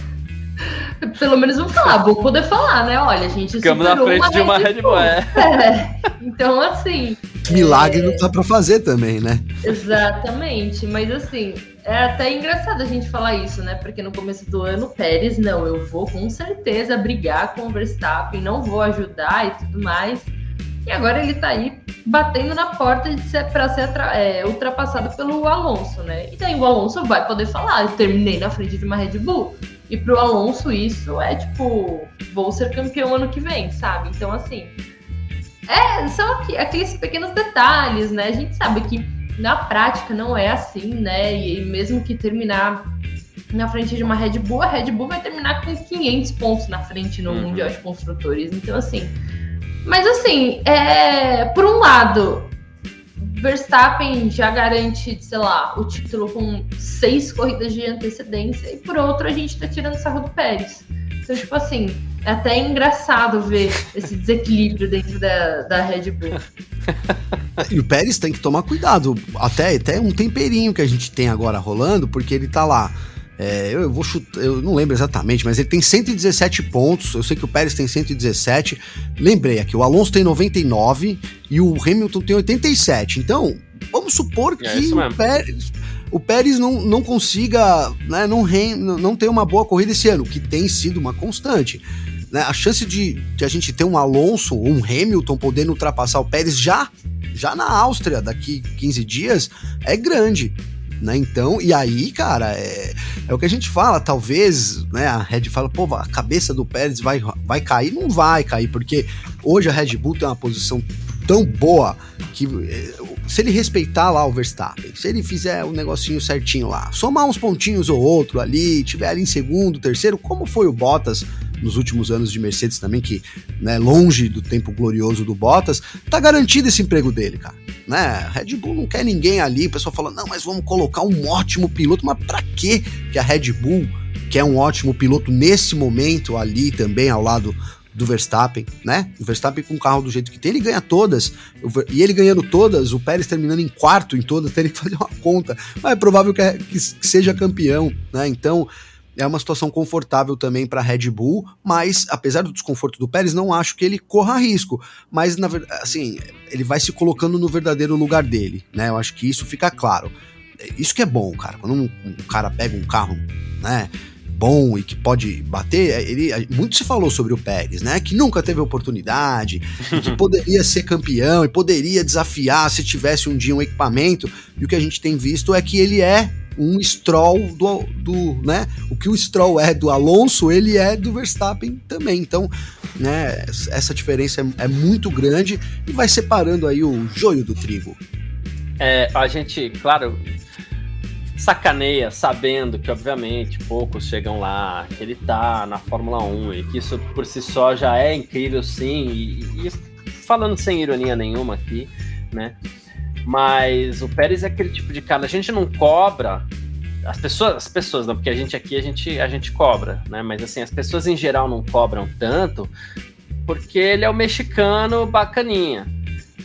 pelo menos vamos falar, vou poder falar, né? Olha, gente, Ficamos na frente de uma Red Bull. É. é. Então, assim, Milagre é... não dá pra fazer também, né? Exatamente, mas assim, é até engraçado a gente falar isso, né? Porque no começo do ano, Pérez, não, eu vou com certeza brigar com o Verstappen, não vou ajudar e tudo mais. E agora ele tá aí batendo na porta pra ser é, ultrapassado pelo Alonso, né? E daí o Alonso vai poder falar, eu terminei na frente de uma Red Bull. E pro Alonso isso é tipo, vou ser campeão ano que vem, sabe? Então assim, é, são aqueles pequenos detalhes, né? A gente sabe que na prática não é assim, né? E mesmo que terminar na frente de uma Red Bull, a Red Bull vai terminar com 500 pontos na frente no uhum. Mundial de Construtores. Então, assim. Mas, assim, é, por um lado, Verstappen já garante, sei lá, o título com seis corridas de antecedência, e por outro, a gente tá tirando sarro do Pérez. Então, tipo assim, é até engraçado ver esse desequilíbrio dentro da, da Red Bull. E o Pérez tem que tomar cuidado. Até, até um temperinho que a gente tem agora rolando, porque ele tá lá. É, eu vou chutar, eu não lembro exatamente, mas ele tem 117 pontos. Eu sei que o Pérez tem 117. Lembrei aqui, o Alonso tem 99 e o Hamilton tem 87. Então, vamos supor é que é o Pérez o Pérez não, não consiga, né, não, rem, não ter uma boa corrida esse ano, que tem sido uma constante. Né? A chance de, de a gente ter um Alonso ou um Hamilton podendo ultrapassar o Pérez já, já na Áustria daqui 15 dias é grande. Né? Então, e aí, cara, é, é o que a gente fala, talvez, né, a Red fala, pô, a cabeça do Pérez vai, vai cair, não vai cair, porque hoje a Red Bull tem uma posição tão boa que é, se ele respeitar lá o Verstappen, se ele fizer o um negocinho certinho lá, somar uns pontinhos ou outro ali, tiver ali em segundo, terceiro, como foi o Bottas nos últimos anos de Mercedes também, que, né, longe do tempo glorioso do Bottas, tá garantido esse emprego dele, cara. Né? Red Bull não quer ninguém ali, o pessoal fala, não, mas vamos colocar um ótimo piloto, mas pra quê que a Red Bull quer um ótimo piloto nesse momento ali também ao lado do Verstappen, né? O Verstappen com o carro do jeito que tem, ele ganha todas. E ele ganhando todas, o Pérez terminando em quarto em todas, teria que fazer uma conta. Mas é provável que, é, que seja campeão, né? Então, é uma situação confortável também para Red Bull, mas apesar do desconforto do Pérez, não acho que ele corra risco. Mas na verdade, assim, ele vai se colocando no verdadeiro lugar dele, né? Eu acho que isso fica claro. Isso que é bom, cara. Quando um, um cara pega um carro, né? Bom e que pode bater, é, ele, muito se falou sobre o Pérez, né? Que nunca teve oportunidade, que poderia ser campeão e poderia desafiar se tivesse um dia um equipamento. E o que a gente tem visto é que ele é um Stroll do, do, né? O que o Stroll é do Alonso, ele é do Verstappen também. Então, né? Essa diferença é, é muito grande e vai separando aí o joio do trigo. É, a gente, claro, sacaneia sabendo que, obviamente, poucos chegam lá, que ele tá na Fórmula 1 e que isso por si só já é incrível, sim. E, e falando sem ironia nenhuma aqui, né? Mas o Pérez é aquele tipo de cara, a gente não cobra. As pessoas, as pessoas não, porque a gente aqui a gente, a gente cobra, né? Mas assim, as pessoas em geral não cobram tanto porque ele é o mexicano bacaninha.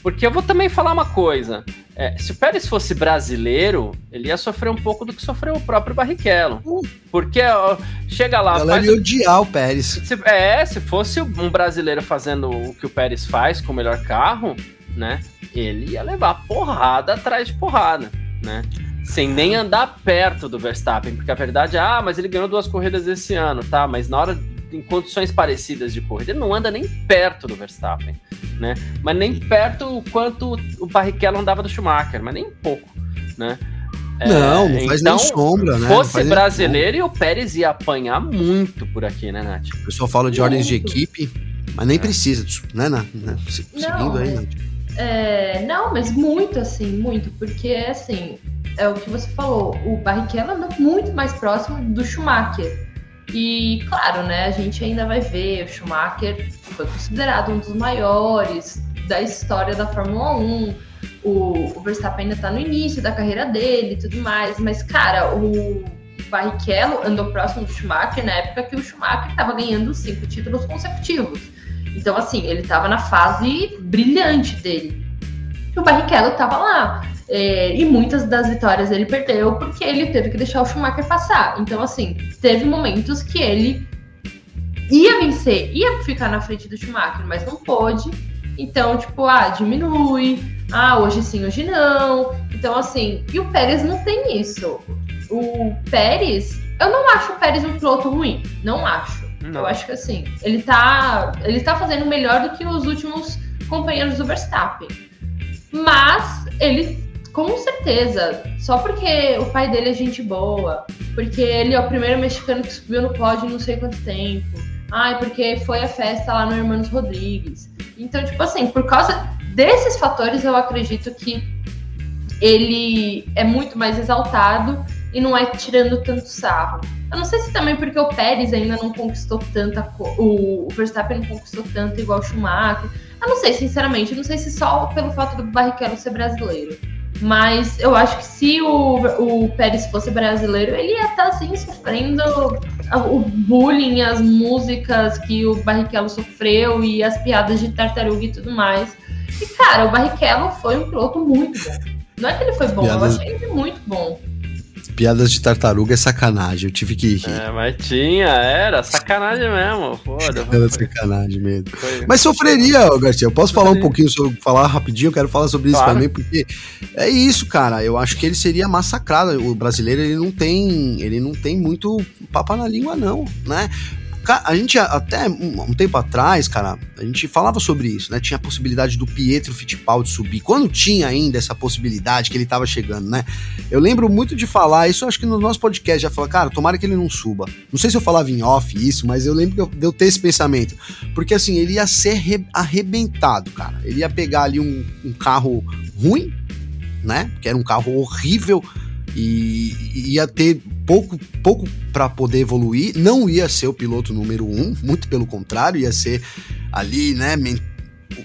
Porque eu vou também falar uma coisa. É, se o Pérez fosse brasileiro, ele ia sofrer um pouco do que sofreu o próprio Barrichello. Uh. Porque ó, chega lá. Ela faz... ia odiar o Pérez. Se, é, se fosse um brasileiro fazendo o que o Pérez faz com o melhor carro, né? Ele ia levar porrada atrás de porrada, né? Sem nem andar perto do Verstappen, porque a verdade é, ah, mas ele ganhou duas corridas esse ano, tá? Mas na hora em condições parecidas de corrida, ele não anda nem perto do Verstappen, né? Mas nem perto o quanto o Barrichello andava do Schumacher, mas nem pouco, né? Não, não faz então, nem sombra, né? fosse brasileiro e o Pérez ia apanhar muito por aqui, né, Nath? O pessoal fala de muito. ordens de equipe, mas nem é. precisa, né, Nath? Seguindo não, aí, Nath. É, não, mas muito assim, muito, porque assim, é o que você falou, o Barrichello anda muito mais próximo do Schumacher. E, claro, né, a gente ainda vai ver, o Schumacher foi considerado um dos maiores da história da Fórmula 1. O, o Verstappen ainda está no início da carreira dele e tudo mais, mas, cara, o Barrichello andou próximo do Schumacher na época que o Schumacher estava ganhando cinco títulos consecutivos. Então, assim, ele estava na fase brilhante dele. E o Barrichello estava lá. É, e muitas das vitórias ele perdeu porque ele teve que deixar o Schumacher passar. Então, assim, teve momentos que ele ia vencer, ia ficar na frente do Schumacher, mas não pôde. Então, tipo, ah, diminui. Ah, hoje sim, hoje não. Então, assim, e o Pérez não tem isso. O Pérez, eu não acho o Pérez um piloto ruim. Não acho. Não. Eu acho que assim, ele tá, ele tá fazendo melhor do que os últimos companheiros do Verstappen. Mas ele com certeza. Só porque o pai dele é gente boa. Porque ele é o primeiro mexicano que subiu no pódio não sei quanto tempo. Ai, porque foi a festa lá no Hermanos Rodrigues. Então, tipo assim, por causa desses fatores, eu acredito que ele é muito mais exaltado e não é tirando tanto sarro. Eu não sei se também porque o Pérez ainda não conquistou tanta. O, o Verstappen não conquistou tanto igual o Schumacher. Eu não sei, sinceramente. Eu não sei se só pelo fato do Barrichello ser brasileiro. Mas eu acho que se o, o Pérez fosse brasileiro, ele ia estar tá, assim sofrendo o bullying, as músicas que o Barrichello sofreu e as piadas de tartaruga e tudo mais. E, cara, o Barrichello foi um piloto muito bom. Não é que ele foi bom, piadas, eu achei ele muito bom. Piadas de tartaruga é sacanagem, eu tive que rir. É, mas tinha, era sacanagem mesmo. Foda. Era sacanagem mesmo. Foi. Mas sofreria, Garcia. Eu posso falar um pouquinho sobre. Falar rapidinho, eu quero falar sobre isso claro. também, porque é isso, cara. Eu acho que ele seria massacrado. O brasileiro, ele não tem. Ele não tem muito papo na língua, não, né? A gente até um tempo atrás, cara, a gente falava sobre isso, né? Tinha a possibilidade do Pietro Fittipaldi subir. Quando tinha ainda essa possibilidade que ele tava chegando, né? Eu lembro muito de falar, isso acho que no nosso podcast já falou, cara, tomara que ele não suba. Não sei se eu falava em off isso, mas eu lembro de eu ter esse pensamento. Porque assim, ele ia ser arrebentado, cara. Ele ia pegar ali um, um carro ruim, né? Que era um carro horrível e ia ter pouco, pouco para poder evoluir. Não ia ser o piloto número um, muito pelo contrário, ia ser ali, né,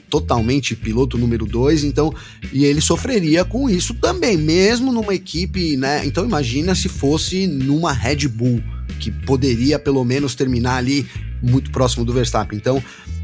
totalmente piloto número dois, então, e ele sofreria com isso também, mesmo numa equipe, né? Então imagina se fosse numa Red Bull, que poderia pelo menos terminar ali muito próximo do Verstappen. Então,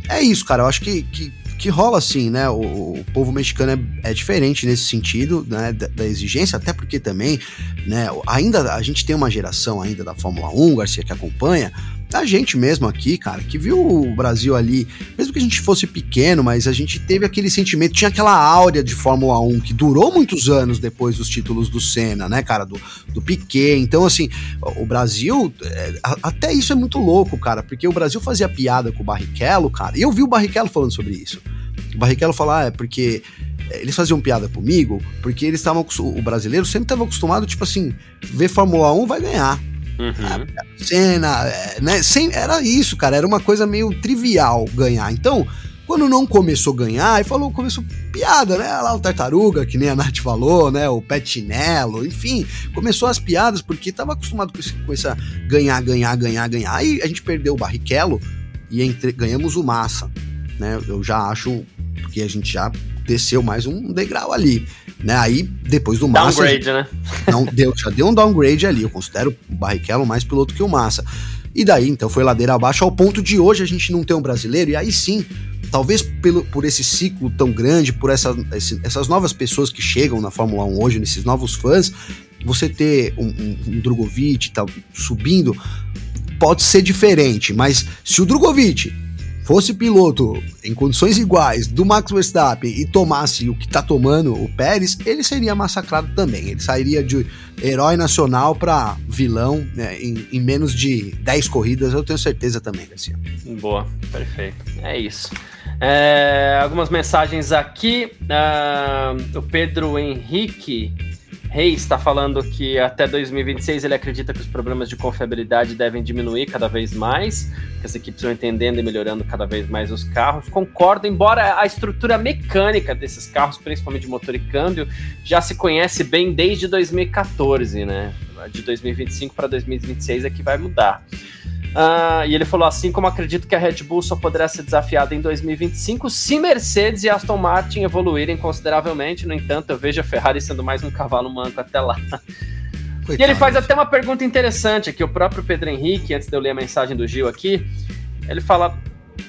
é isso, cara. Eu acho que, que que rola assim, né? O, o povo mexicano é, é, diferente nesse sentido, né? Da, da, exigência, até porque também, né? Ainda a gente tem uma geração ainda da Fórmula 1, Garcia, que acompanha, a gente mesmo aqui, cara, que viu o Brasil ali, mesmo que a gente fosse pequeno, mas a gente teve aquele sentimento, tinha aquela áurea de Fórmula 1 que durou muitos anos depois dos títulos do Senna, né, cara, do, do Piquet. Então, assim, o Brasil, é, até isso é muito louco, cara, porque o Brasil fazia piada com o Barrichello, cara, e eu vi o Barrichello falando sobre isso. O Barrichello falar, ah, é porque é, eles faziam piada comigo, porque eles estavam. O brasileiro sempre estava acostumado, tipo assim, ver Fórmula 1 vai ganhar. Uhum. Cena, é, né? Sem, era isso, cara. Era uma coisa meio trivial ganhar. Então, quando não começou a ganhar, aí falou, começou piada, né? Lá o Tartaruga, que nem a Nath falou, né? O Petinello, enfim, começou as piadas porque estava acostumado com, esse, com essa ganhar, ganhar, ganhar, ganhar. Aí a gente perdeu o Barrichello e entre, ganhamos o Massa, né? Eu já acho porque a gente já desceu mais um degrau ali, né? Aí depois do Massa, downgrade, né? Não deu, já deu um downgrade ali. Eu considero o Barrichello mais piloto que o Massa. E daí, então, foi ladeira abaixo ao ponto de hoje a gente não ter um brasileiro, e aí sim, talvez pelo, por esse ciclo tão grande, por essa, esse, essas novas pessoas que chegam na Fórmula 1 hoje, nesses novos fãs, você ter um, um, um Drogovic tá, subindo pode ser diferente, mas se o Drogovic fosse piloto em condições iguais do Max Verstappen e tomasse o que tá tomando o Pérez, ele seria massacrado também. Ele sairia de herói nacional para vilão né, em, em, menos de 10 corridas, eu tenho certeza também, Garcia. Boa, perfeito. É isso. É, algumas mensagens aqui. Uh, o Pedro Henrique Reis está falando que até 2026 ele acredita que os problemas de confiabilidade devem diminuir cada vez mais, que as equipes vão entendendo e melhorando cada vez mais os carros. Concordo, embora a estrutura mecânica desses carros, principalmente de motor e câmbio, já se conhece bem desde 2014, né? De 2025 para 2026 é que vai mudar. Uh, e ele falou assim: como acredito que a Red Bull só poderá ser desafiada em 2025 se Mercedes e Aston Martin evoluírem consideravelmente. No entanto, eu vejo a Ferrari sendo mais um cavalo manco até lá. Coitado. E ele faz até uma pergunta interessante aqui. O próprio Pedro Henrique, antes de eu ler a mensagem do Gil aqui, ele fala: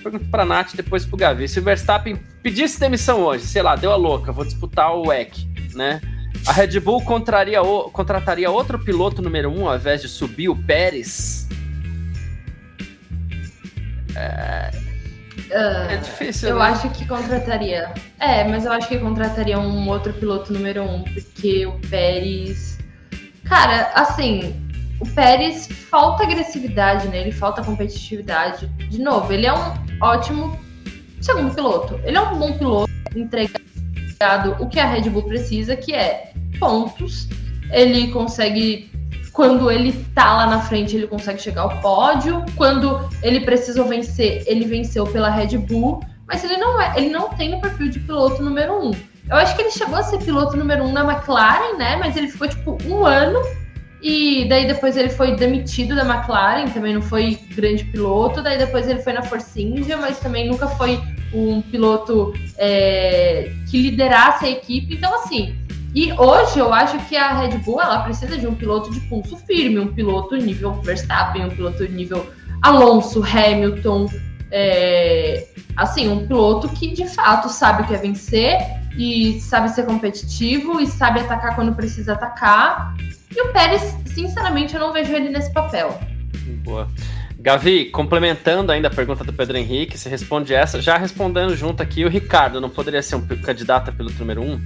pergunta pra Nath depois pro Gavi. Se o Verstappen pedisse demissão hoje, sei lá, deu a louca, vou disputar o WEC, né? A Red Bull contraria o, contrataria outro piloto número um ao invés de subir o Pérez? É, uh, é difícil. Eu né? acho que contrataria. É, mas eu acho que contrataria um outro piloto número um, porque o Pérez. Cara, assim, o Pérez falta agressividade nele, falta competitividade. De novo, ele é um ótimo segundo piloto. Ele é um bom piloto, o que a Red Bull precisa, que é pontos. Ele consegue quando ele tá lá na frente, ele consegue chegar ao pódio. Quando ele precisou vencer, ele venceu pela Red Bull. Mas ele não é, ele não tem o perfil de piloto número um. Eu acho que ele chegou a ser piloto número um na McLaren, né? Mas ele ficou tipo um ano e daí depois ele foi demitido da McLaren, também não foi grande piloto. Daí depois ele foi na Force India, mas também nunca foi um piloto é, que liderasse a equipe. Então, assim, e hoje eu acho que a Red Bull ela precisa de um piloto de pulso firme, um piloto nível Verstappen, um piloto nível Alonso, Hamilton, é, assim, um piloto que de fato sabe o que é vencer e sabe ser competitivo e sabe atacar quando precisa atacar. E o Pérez sinceramente, eu não vejo ele nesse papel. Boa. Gavi, complementando ainda a pergunta do Pedro Henrique, você responde essa, já respondendo junto aqui, o Ricardo não poderia ser um candidato a piloto número um?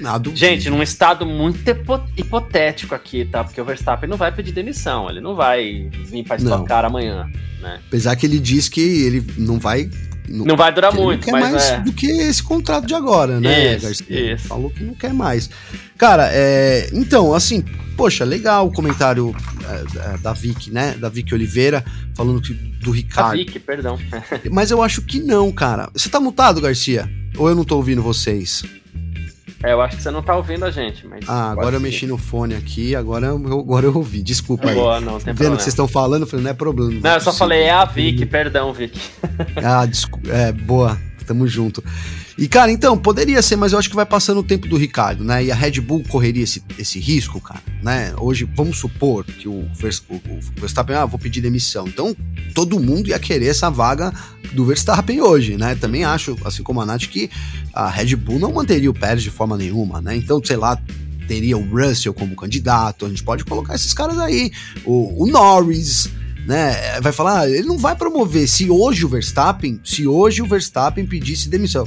Nada. Gente, num estado muito hipotético aqui, tá? Porque o Verstappen não vai pedir demissão, ele não vai vir para estocar amanhã, né? Apesar que ele diz que ele não vai não, não, vai durar muito, não quer mas mais é. do que esse contrato de agora, né, isso, Garcia? Isso. Falou que não quer mais. Cara, é, então, assim, poxa, legal o comentário é, é da Vicky, né? Da Vicky Oliveira, falando que, do Ricardo. A Vicky, perdão. mas eu acho que não, cara. Você tá mutado, Garcia? Ou eu não tô ouvindo vocês? É, eu acho que você não tá ouvindo a gente, mas. Ah, agora eu mexi no fone aqui, agora eu, agora eu ouvi. Desculpa aí. Boa, não, tem Vendo problema. que vocês estão falando, eu falei, não é problema. Não, eu só falei, é a Vicky, perdão, Vicky. ah, desculpa. É, boa. Tamo junto. E, cara, então, poderia ser, mas eu acho que vai passando o tempo do Ricardo, né? E a Red Bull correria esse, esse risco, cara, né? Hoje, vamos supor que o, o, o Verstappen, ah, vou pedir demissão. Então, todo mundo ia querer essa vaga do Verstappen hoje, né? Também acho, assim como a Nath, que a Red Bull não manteria o Pérez de forma nenhuma, né? Então, sei lá, teria o Russell como candidato, a gente pode colocar esses caras aí, o, o Norris, né? Vai falar, ele não vai promover. Se hoje o Verstappen, se hoje o Verstappen pedisse demissão,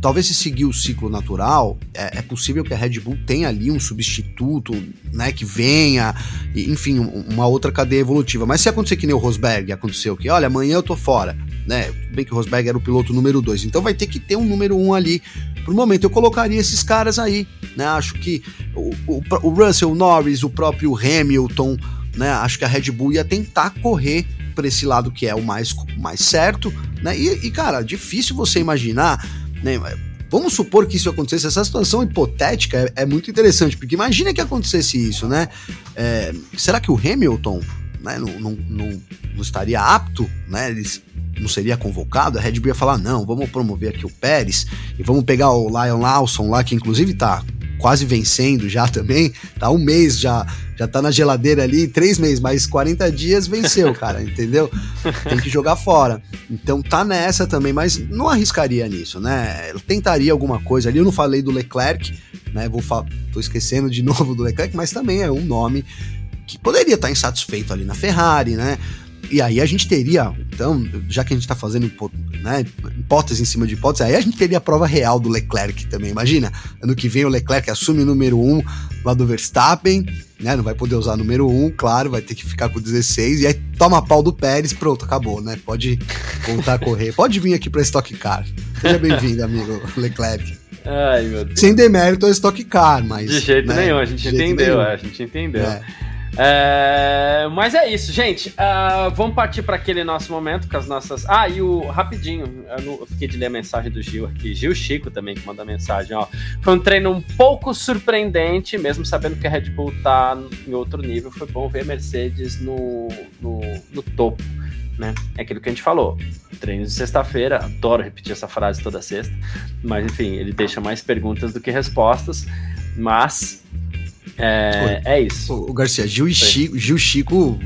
talvez se seguir o ciclo natural, é, é, possível que a Red Bull tenha ali um substituto, né, que venha, enfim, uma outra cadeia evolutiva. Mas se acontecer que nem o Rosberg aconteceu, que olha, amanhã eu tô fora, né? Bem que o Rosberg era o piloto número 2, então vai ter que ter um número 1 um ali. Por momento eu colocaria esses caras aí, né? Acho que o, o, o Russell Norris, o próprio Hamilton, né? Acho que a Red Bull ia tentar correr para esse lado que é o mais, mais certo, né? E, e, cara, difícil você imaginar, né? Vamos supor que isso acontecesse, essa situação hipotética é, é muito interessante, porque imagina que acontecesse isso, né? É, será que o Hamilton né, não, não, não, não estaria apto, né? Ele não seria convocado? A Red Bull ia falar: não, vamos promover aqui o Pérez e vamos pegar o Lion Lawson lá, que inclusive tá quase vencendo já também, tá um mês já, já tá na geladeira ali, três meses, mais 40 dias venceu, cara, entendeu? Tem que jogar fora. Então tá nessa também, mas não arriscaria nisso, né? Eu tentaria alguma coisa ali, eu não falei do Leclerc, né? Vou tô esquecendo de novo do Leclerc, mas também é um nome que poderia estar insatisfeito ali na Ferrari, né? E aí a gente teria, então, já que a gente tá fazendo né, hipótese em cima de hipótese, aí a gente teria a prova real do Leclerc também. Imagina, ano que vem o Leclerc assume o número 1 lá do Verstappen, né? Não vai poder usar o número 1, claro, vai ter que ficar com 16, e aí toma pau do Pérez, pronto, acabou, né? Pode voltar a correr. Pode vir aqui pra Stock Car. Seja bem-vindo, amigo Leclerc. Ai, meu Deus. Sem demérito ao Stock Car, mas. De jeito né? nenhum, a gente entendeu, é, a gente entendeu. É. É, mas é isso, gente. Uh, vamos partir para aquele nosso momento com as nossas. Ah, e o rapidinho, eu, não, eu, fiquei de ler a mensagem do Gil aqui. Gil Chico também que manda mensagem, ó. Foi um treino um pouco surpreendente, mesmo sabendo que a Red Bull tá em outro nível. Foi bom ver a Mercedes no, no, no topo. Né? É aquilo que a gente falou. Treinos de sexta-feira, adoro repetir essa frase toda sexta, mas enfim, ele deixa mais perguntas do que respostas. Mas é, é isso. O, Garcia, Gil e Chico, Gil Chico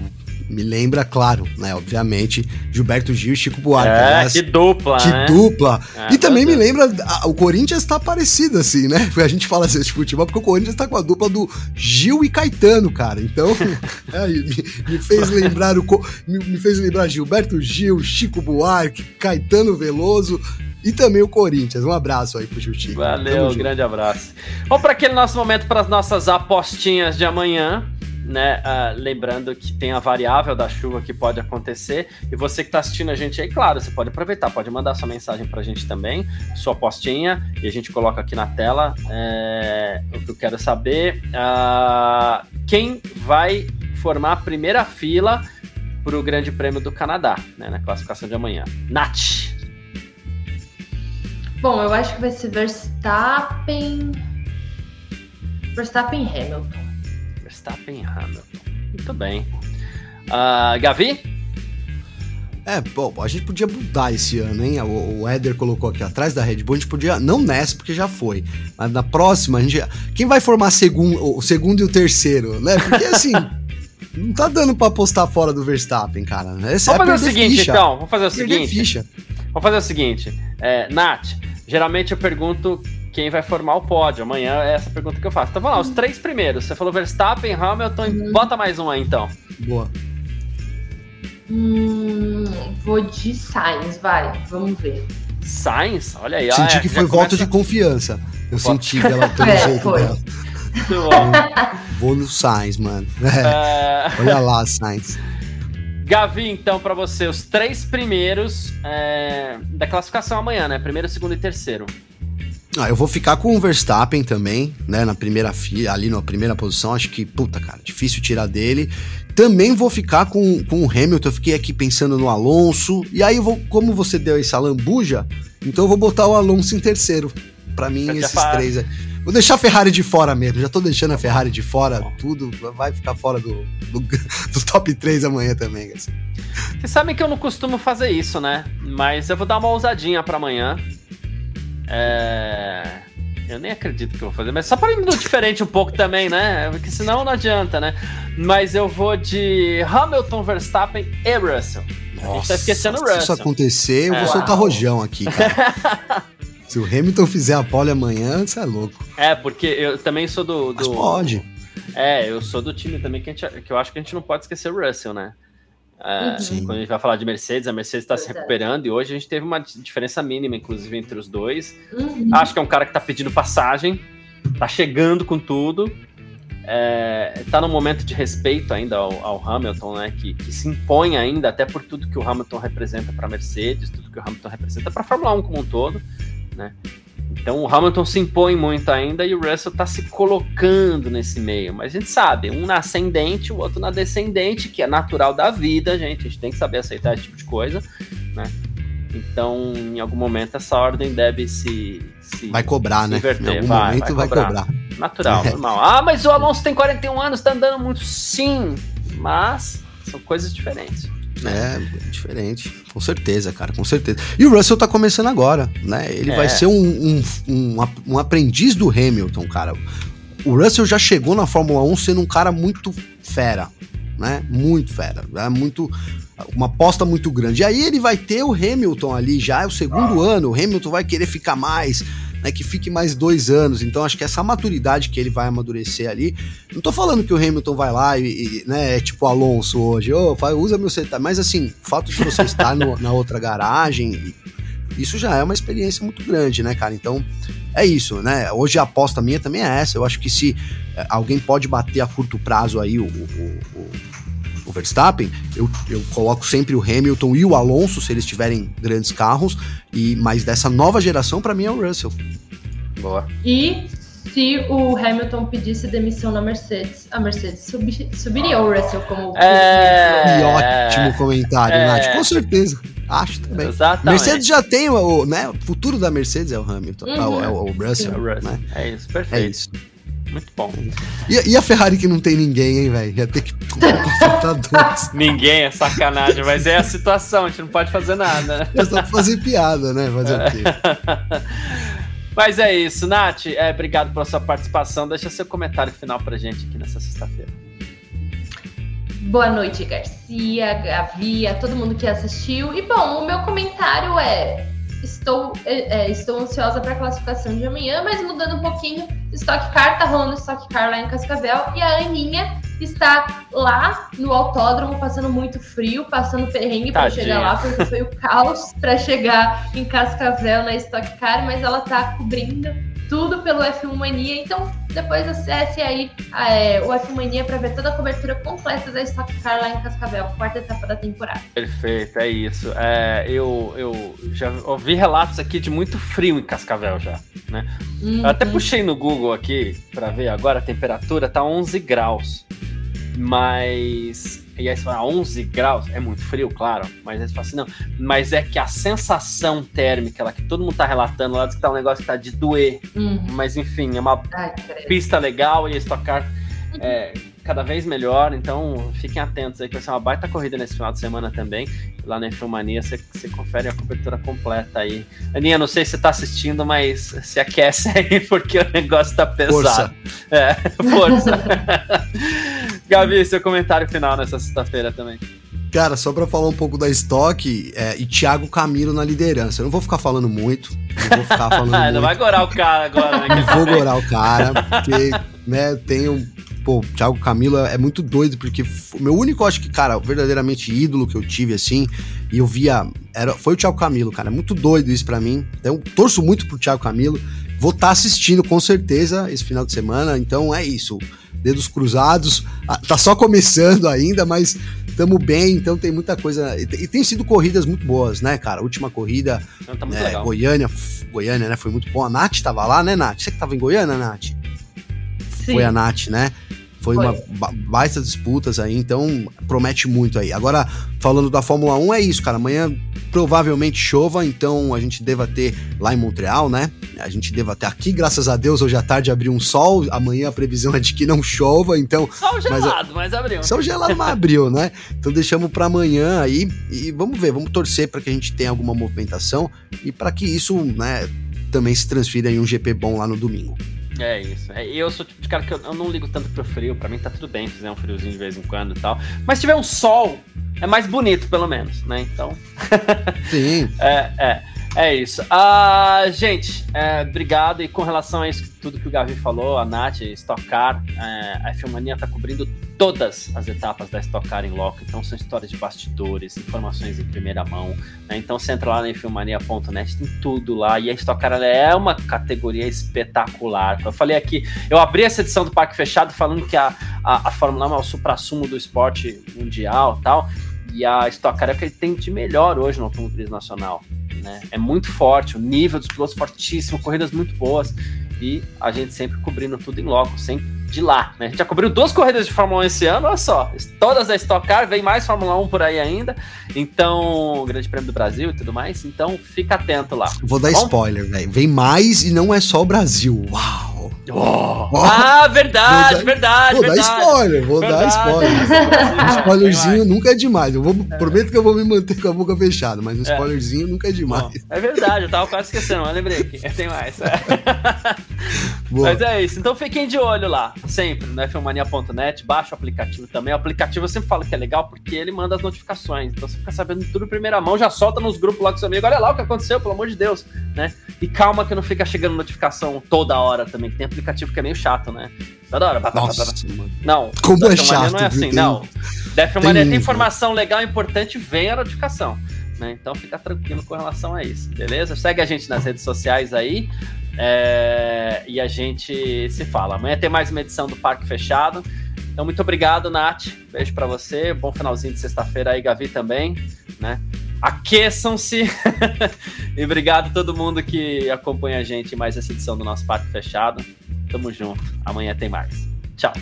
me lembra, claro, né? Obviamente, Gilberto Gil e Chico Buarque. É, aliás, que dupla, Que né? dupla. É, e também me lembra, a, o Corinthians tá parecido assim, né? A gente fala assim de futebol porque o Corinthians tá com a dupla do Gil e Caetano, cara. Então, é, me, me, fez lembrar o me, me fez lembrar Gilberto Gil, Chico Buarque, Caetano Veloso e também o Corinthians. Um abraço aí pro Jutinho. Valeu, um grande abraço. Vamos para aquele nosso momento para as nossas apostinhas de amanhã. Né? Uh, lembrando que tem a variável da chuva que pode acontecer. E você que está assistindo a gente aí, claro, você pode aproveitar, pode mandar sua mensagem para a gente também, sua apostinha, e a gente coloca aqui na tela é, o que eu quero saber. Uh, quem vai formar a primeira fila para o Grande Prêmio do Canadá, né, na classificação de amanhã? Nath! Bom, eu acho que vai ser Verstappen. Verstappen e Hamilton. Verstappen e Hamilton. Muito bem. Uh, Gavi? É, bom, a gente podia mudar esse ano, hein? O, o Éder colocou aqui atrás da Red Bull, a gente podia, não nessa, porque já foi, mas na próxima, a gente. Quem vai formar segundo, o segundo e o terceiro, né? Porque assim. não tá dando pra apostar fora do Verstappen, cara. Essa vamos é fazer o seguinte, ficha. então. Vamos fazer o perder seguinte. Ficha. Vamos fazer o seguinte, é, Nath, geralmente eu pergunto quem vai formar o pódio. Amanhã é essa pergunta que eu faço. Então vamos lá, os três primeiros. Você falou Verstappen, Hamilton, uhum. bota mais um aí então. Boa. Hum, vou de Sainz, vai, vamos ver. Sainz? Olha aí. Senti que foi voto de confiança. Eu senti que ela pelo é, jeito foi. dela. Vou no Sainz, mano. É. Olha lá, Sainz. Gavi, então, para você, os três primeiros é, da classificação amanhã, né? Primeiro, segundo e terceiro. Ah, eu vou ficar com o Verstappen também, né? Na primeira fila, ali na primeira posição. Acho que, puta, cara, difícil tirar dele. Também vou ficar com, com o Hamilton. Eu fiquei aqui pensando no Alonso. E aí, eu vou, como você deu essa lambuja, então eu vou botar o Alonso em terceiro. Para mim, esses três. É. Vou deixar a Ferrari de fora mesmo. Já tô deixando a Ferrari de fora, tudo. Vai ficar fora do, do, do top 3 amanhã também, Vocês sabem que eu não costumo fazer isso, né? Mas eu vou dar uma ousadinha para amanhã. É... Eu nem acredito que eu vou fazer, mas só para ir diferente um pouco também, né? Porque senão não adianta, né? Mas eu vou de Hamilton, Verstappen e Russell. Nossa, a gente tá esquecendo o Russell. Se isso acontecer, eu vou é. soltar rojão aqui, cara. se o Hamilton fizer a pole amanhã, você é louco. É, porque eu também sou do. do... Mas pode. É, eu sou do time também que, a gente, que eu acho que a gente não pode esquecer o Russell, né? É, uhum. Quando a gente vai falar de Mercedes, a Mercedes está se recuperando e hoje a gente teve uma diferença mínima, inclusive, entre os dois. Uhum. Acho que é um cara que está pedindo passagem, está chegando com tudo. É, tá num momento de respeito ainda ao, ao Hamilton, né? Que, que, se impõe ainda, até por tudo que o Hamilton representa para a Mercedes, tudo que o Hamilton representa para a Fórmula 1 como um todo, né? Então o Hamilton se impõe muito ainda e o Russell está se colocando nesse meio. Mas a gente sabe, um na ascendente, o outro na descendente, que é natural da vida, gente. A gente tem que saber aceitar esse tipo de coisa, né? Então, em algum momento, essa ordem deve se. se vai cobrar, se né? Inverter. Em algum vai, momento vai cobrar. vai cobrar. Natural, é. normal. Ah, mas o Alonso tem 41 anos, tá andando muito. Sim, mas são coisas diferentes. É, diferente. Com certeza, cara, com certeza. E o Russell tá começando agora, né? Ele é. vai ser um, um, um, um, aprendiz do Hamilton, cara. O Russell já chegou na Fórmula 1 sendo um cara muito fera, né? Muito fera. É muito. Uma aposta muito grande. E aí ele vai ter o Hamilton ali já, é o segundo ah. ano. O Hamilton vai querer ficar mais né, que fique mais dois anos. Então acho que essa maturidade que ele vai amadurecer ali. Não tô falando que o Hamilton vai lá e, e né, é tipo Alonso hoje, oh, usa meu setup. Mas assim, o fato de você estar no, na outra garagem, isso já é uma experiência muito grande, né, cara? Então é isso, né? Hoje a aposta minha também é essa. Eu acho que se é, alguém pode bater a curto prazo aí o, o, o o Verstappen, eu, eu coloco sempre o Hamilton e o Alonso, se eles tiverem grandes carros, e mas dessa nova geração, para mim, é o Russell. Boa. E se o Hamilton pedisse demissão na Mercedes, a Mercedes subi, subiria o Russell como. É... Que ótimo comentário, é... Nath. Com certeza. Acho também. Exatamente. Mercedes já tem o, né, o futuro da Mercedes é o Hamilton, uhum. é, o, é o Russell. É, o Russell. Né? é isso, perfeito. É isso. Muito bom. E, e, a Ferrari que não tem ninguém, hein, velho? Ia ter que Ninguém é sacanagem, mas é a situação, a gente não pode fazer nada. É só fazer piada, né? Fazer o quê? Mas é isso, Nath. É, obrigado pela sua participação. Deixa seu comentário final pra gente aqui nessa sexta-feira. Boa noite, Garcia, Gavi, a todo mundo que assistiu. E bom, o meu comentário é: estou, é, estou ansiosa para a classificação de amanhã, mas mudando um pouquinho, Stock Car tá rolando Stock Car lá em Cascavel e a Aninha está lá no autódromo passando muito frio, passando perrengue para chegar lá, porque foi o caos para chegar em Cascavel na Stock Car, mas ela tá cobrindo tudo pelo F1 Mania. Então, depois acesse aí é, o F1 Mania para ver toda a cobertura completa da Stock Car lá em Cascavel, quarta etapa da temporada. Perfeito, é isso. É, eu, eu já ouvi relatos aqui de muito frio em Cascavel já, né? Uhum. Eu até puxei no Google aqui para ver agora a temperatura, tá 11 graus. Mas e aí você fala, 11 graus, é muito frio, claro, mas aí você fala assim, não, mas é que a sensação térmica, ela que todo mundo tá relatando lá, diz que tá um negócio que tá de doer, uhum. mas enfim, é uma Ai, pista legal e a Stock Car é cada vez melhor, então fiquem atentos aí que vai ser uma baita corrida nesse final de semana também, lá na Infomania você, você confere a cobertura completa aí. Aninha, não sei se você tá assistindo, mas se aquece aí porque o negócio tá pesado. Força. É, força. Gabi, seu comentário final nessa sexta-feira também. Cara, só pra falar um pouco da estoque, é, e Thiago Camilo na liderança. Eu não vou ficar falando muito. Não vou ficar falando Ah, muito. não vai gorar o cara agora, né? Não vou gorar o cara, porque, né, tem um. Pô, Thiago Camilo é muito doido, porque o meu único, acho que, cara, verdadeiramente ídolo que eu tive, assim, e eu via. Era, foi o Thiago Camilo, cara. É muito doido isso pra mim. Então, torço muito pro Thiago Camilo. Vou estar assistindo com certeza esse final de semana. Então é isso. Dedos cruzados. Ah, Tá só começando ainda, mas tamo bem. Então tem muita coisa. E tem- sido corridas muito boas, né, cara? A última corrida, Não, tá muito é, legal. Goiânia, Goiânia, né? Foi muito bom. A Nath tava lá, né, Nath? Você que tava em Goiânia, Nath? Sim. Foi a Nath, né? Foi, Foi. uma ba- baita disputas aí, então promete muito aí. Agora, falando da Fórmula 1, é isso, cara. Amanhã provavelmente chova, então a gente deva ter lá em Montreal, né? A gente deva ter aqui, graças a Deus, hoje à tarde abriu um sol. Amanhã a previsão é de que não chova, então Só o gelado, mas, abriu. são gelado, mas abriu, né? Então deixamos para amanhã aí e vamos ver, vamos torcer para que a gente tenha alguma movimentação e para que isso, né, também se transfira em um GP bom lá no domingo. É isso. É, eu sou o tipo de cara que eu, eu não ligo tanto pro frio. Pra mim tá tudo bem fizer um friozinho de vez em quando e tal. Mas se tiver um sol, é mais bonito, pelo menos, né? Então, Sim. é, é, é isso. Ah, gente, é, obrigado. E com relação a isso, tudo que o Gavi falou, a Nath, Stock Car, é, a Filmania tá cobrindo todas as etapas da Stock Car em loco. Então são histórias de bastidores, informações em primeira mão. né? Então você entra lá na Filmania.net, tem tudo lá. E a Stock Car é uma categoria espetacular. Eu falei aqui, eu abri essa edição do Parque Fechado falando que a, a, a Fórmula 1 é o supra-sumo do esporte mundial tal. E a Stock Car é o que ele tem de melhor hoje no automobilismo nacional. Né? É muito forte, o nível dos pilotos fortíssimo, corridas muito boas. E a gente sempre cobrindo tudo em loco, sempre de lá. Né? A gente já cobriu duas corridas de Fórmula 1 esse ano, olha só. Todas da Stock Car, vem mais Fórmula 1 por aí ainda. Então, Grande Prêmio do Brasil e tudo mais. Então, fica atento lá. Vou dar Bom? spoiler, velho. Vem mais e não é só o Brasil. Uau! Oh! Oh! Ah, verdade, Vou dar- verdade, Vou dar verdade. spoiler, vou dar Verdade. spoiler. Um spoilerzinho nunca é demais. Eu vou, prometo que eu vou me manter com a boca fechada, mas um spoilerzinho nunca é demais. mais. É verdade, eu tava quase esquecendo, mas lembrei que tem mais. Mas é isso. Então fiquem de olho lá, sempre, no fmania.net. Baixa o aplicativo também. O aplicativo eu sempre falo que é legal porque ele manda as notificações. Então você fica sabendo tudo em primeira mão, já solta nos grupos lá com seu amigo. Olha lá o que aconteceu, pelo amor de Deus, né? E calma que não fica chegando notificação toda hora também, que tem aplicativo que é meio chato, né? Toda hora. Nossa, mano. Não, Como é chato, não é assim, Tem- não. Da Filmania tem tem informação legal, importante, vem a notificação. Né? Então fica tranquilo com relação a isso, beleza? Segue a gente nas redes sociais aí. É, e a gente se fala. Amanhã tem mais uma edição do Parque Fechado. Então, muito obrigado, Nath. Beijo pra você. Bom finalzinho de sexta-feira aí, Gavi também. Né? Aqueçam-se. e obrigado a todo mundo que acompanha a gente em mais essa edição do nosso Parque Fechado. Tamo junto. Amanhã tem mais. Tchau.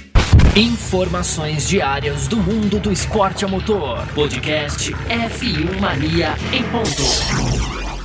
Informações diárias do mundo do esporte a motor. Podcast F1 Mania em ponto.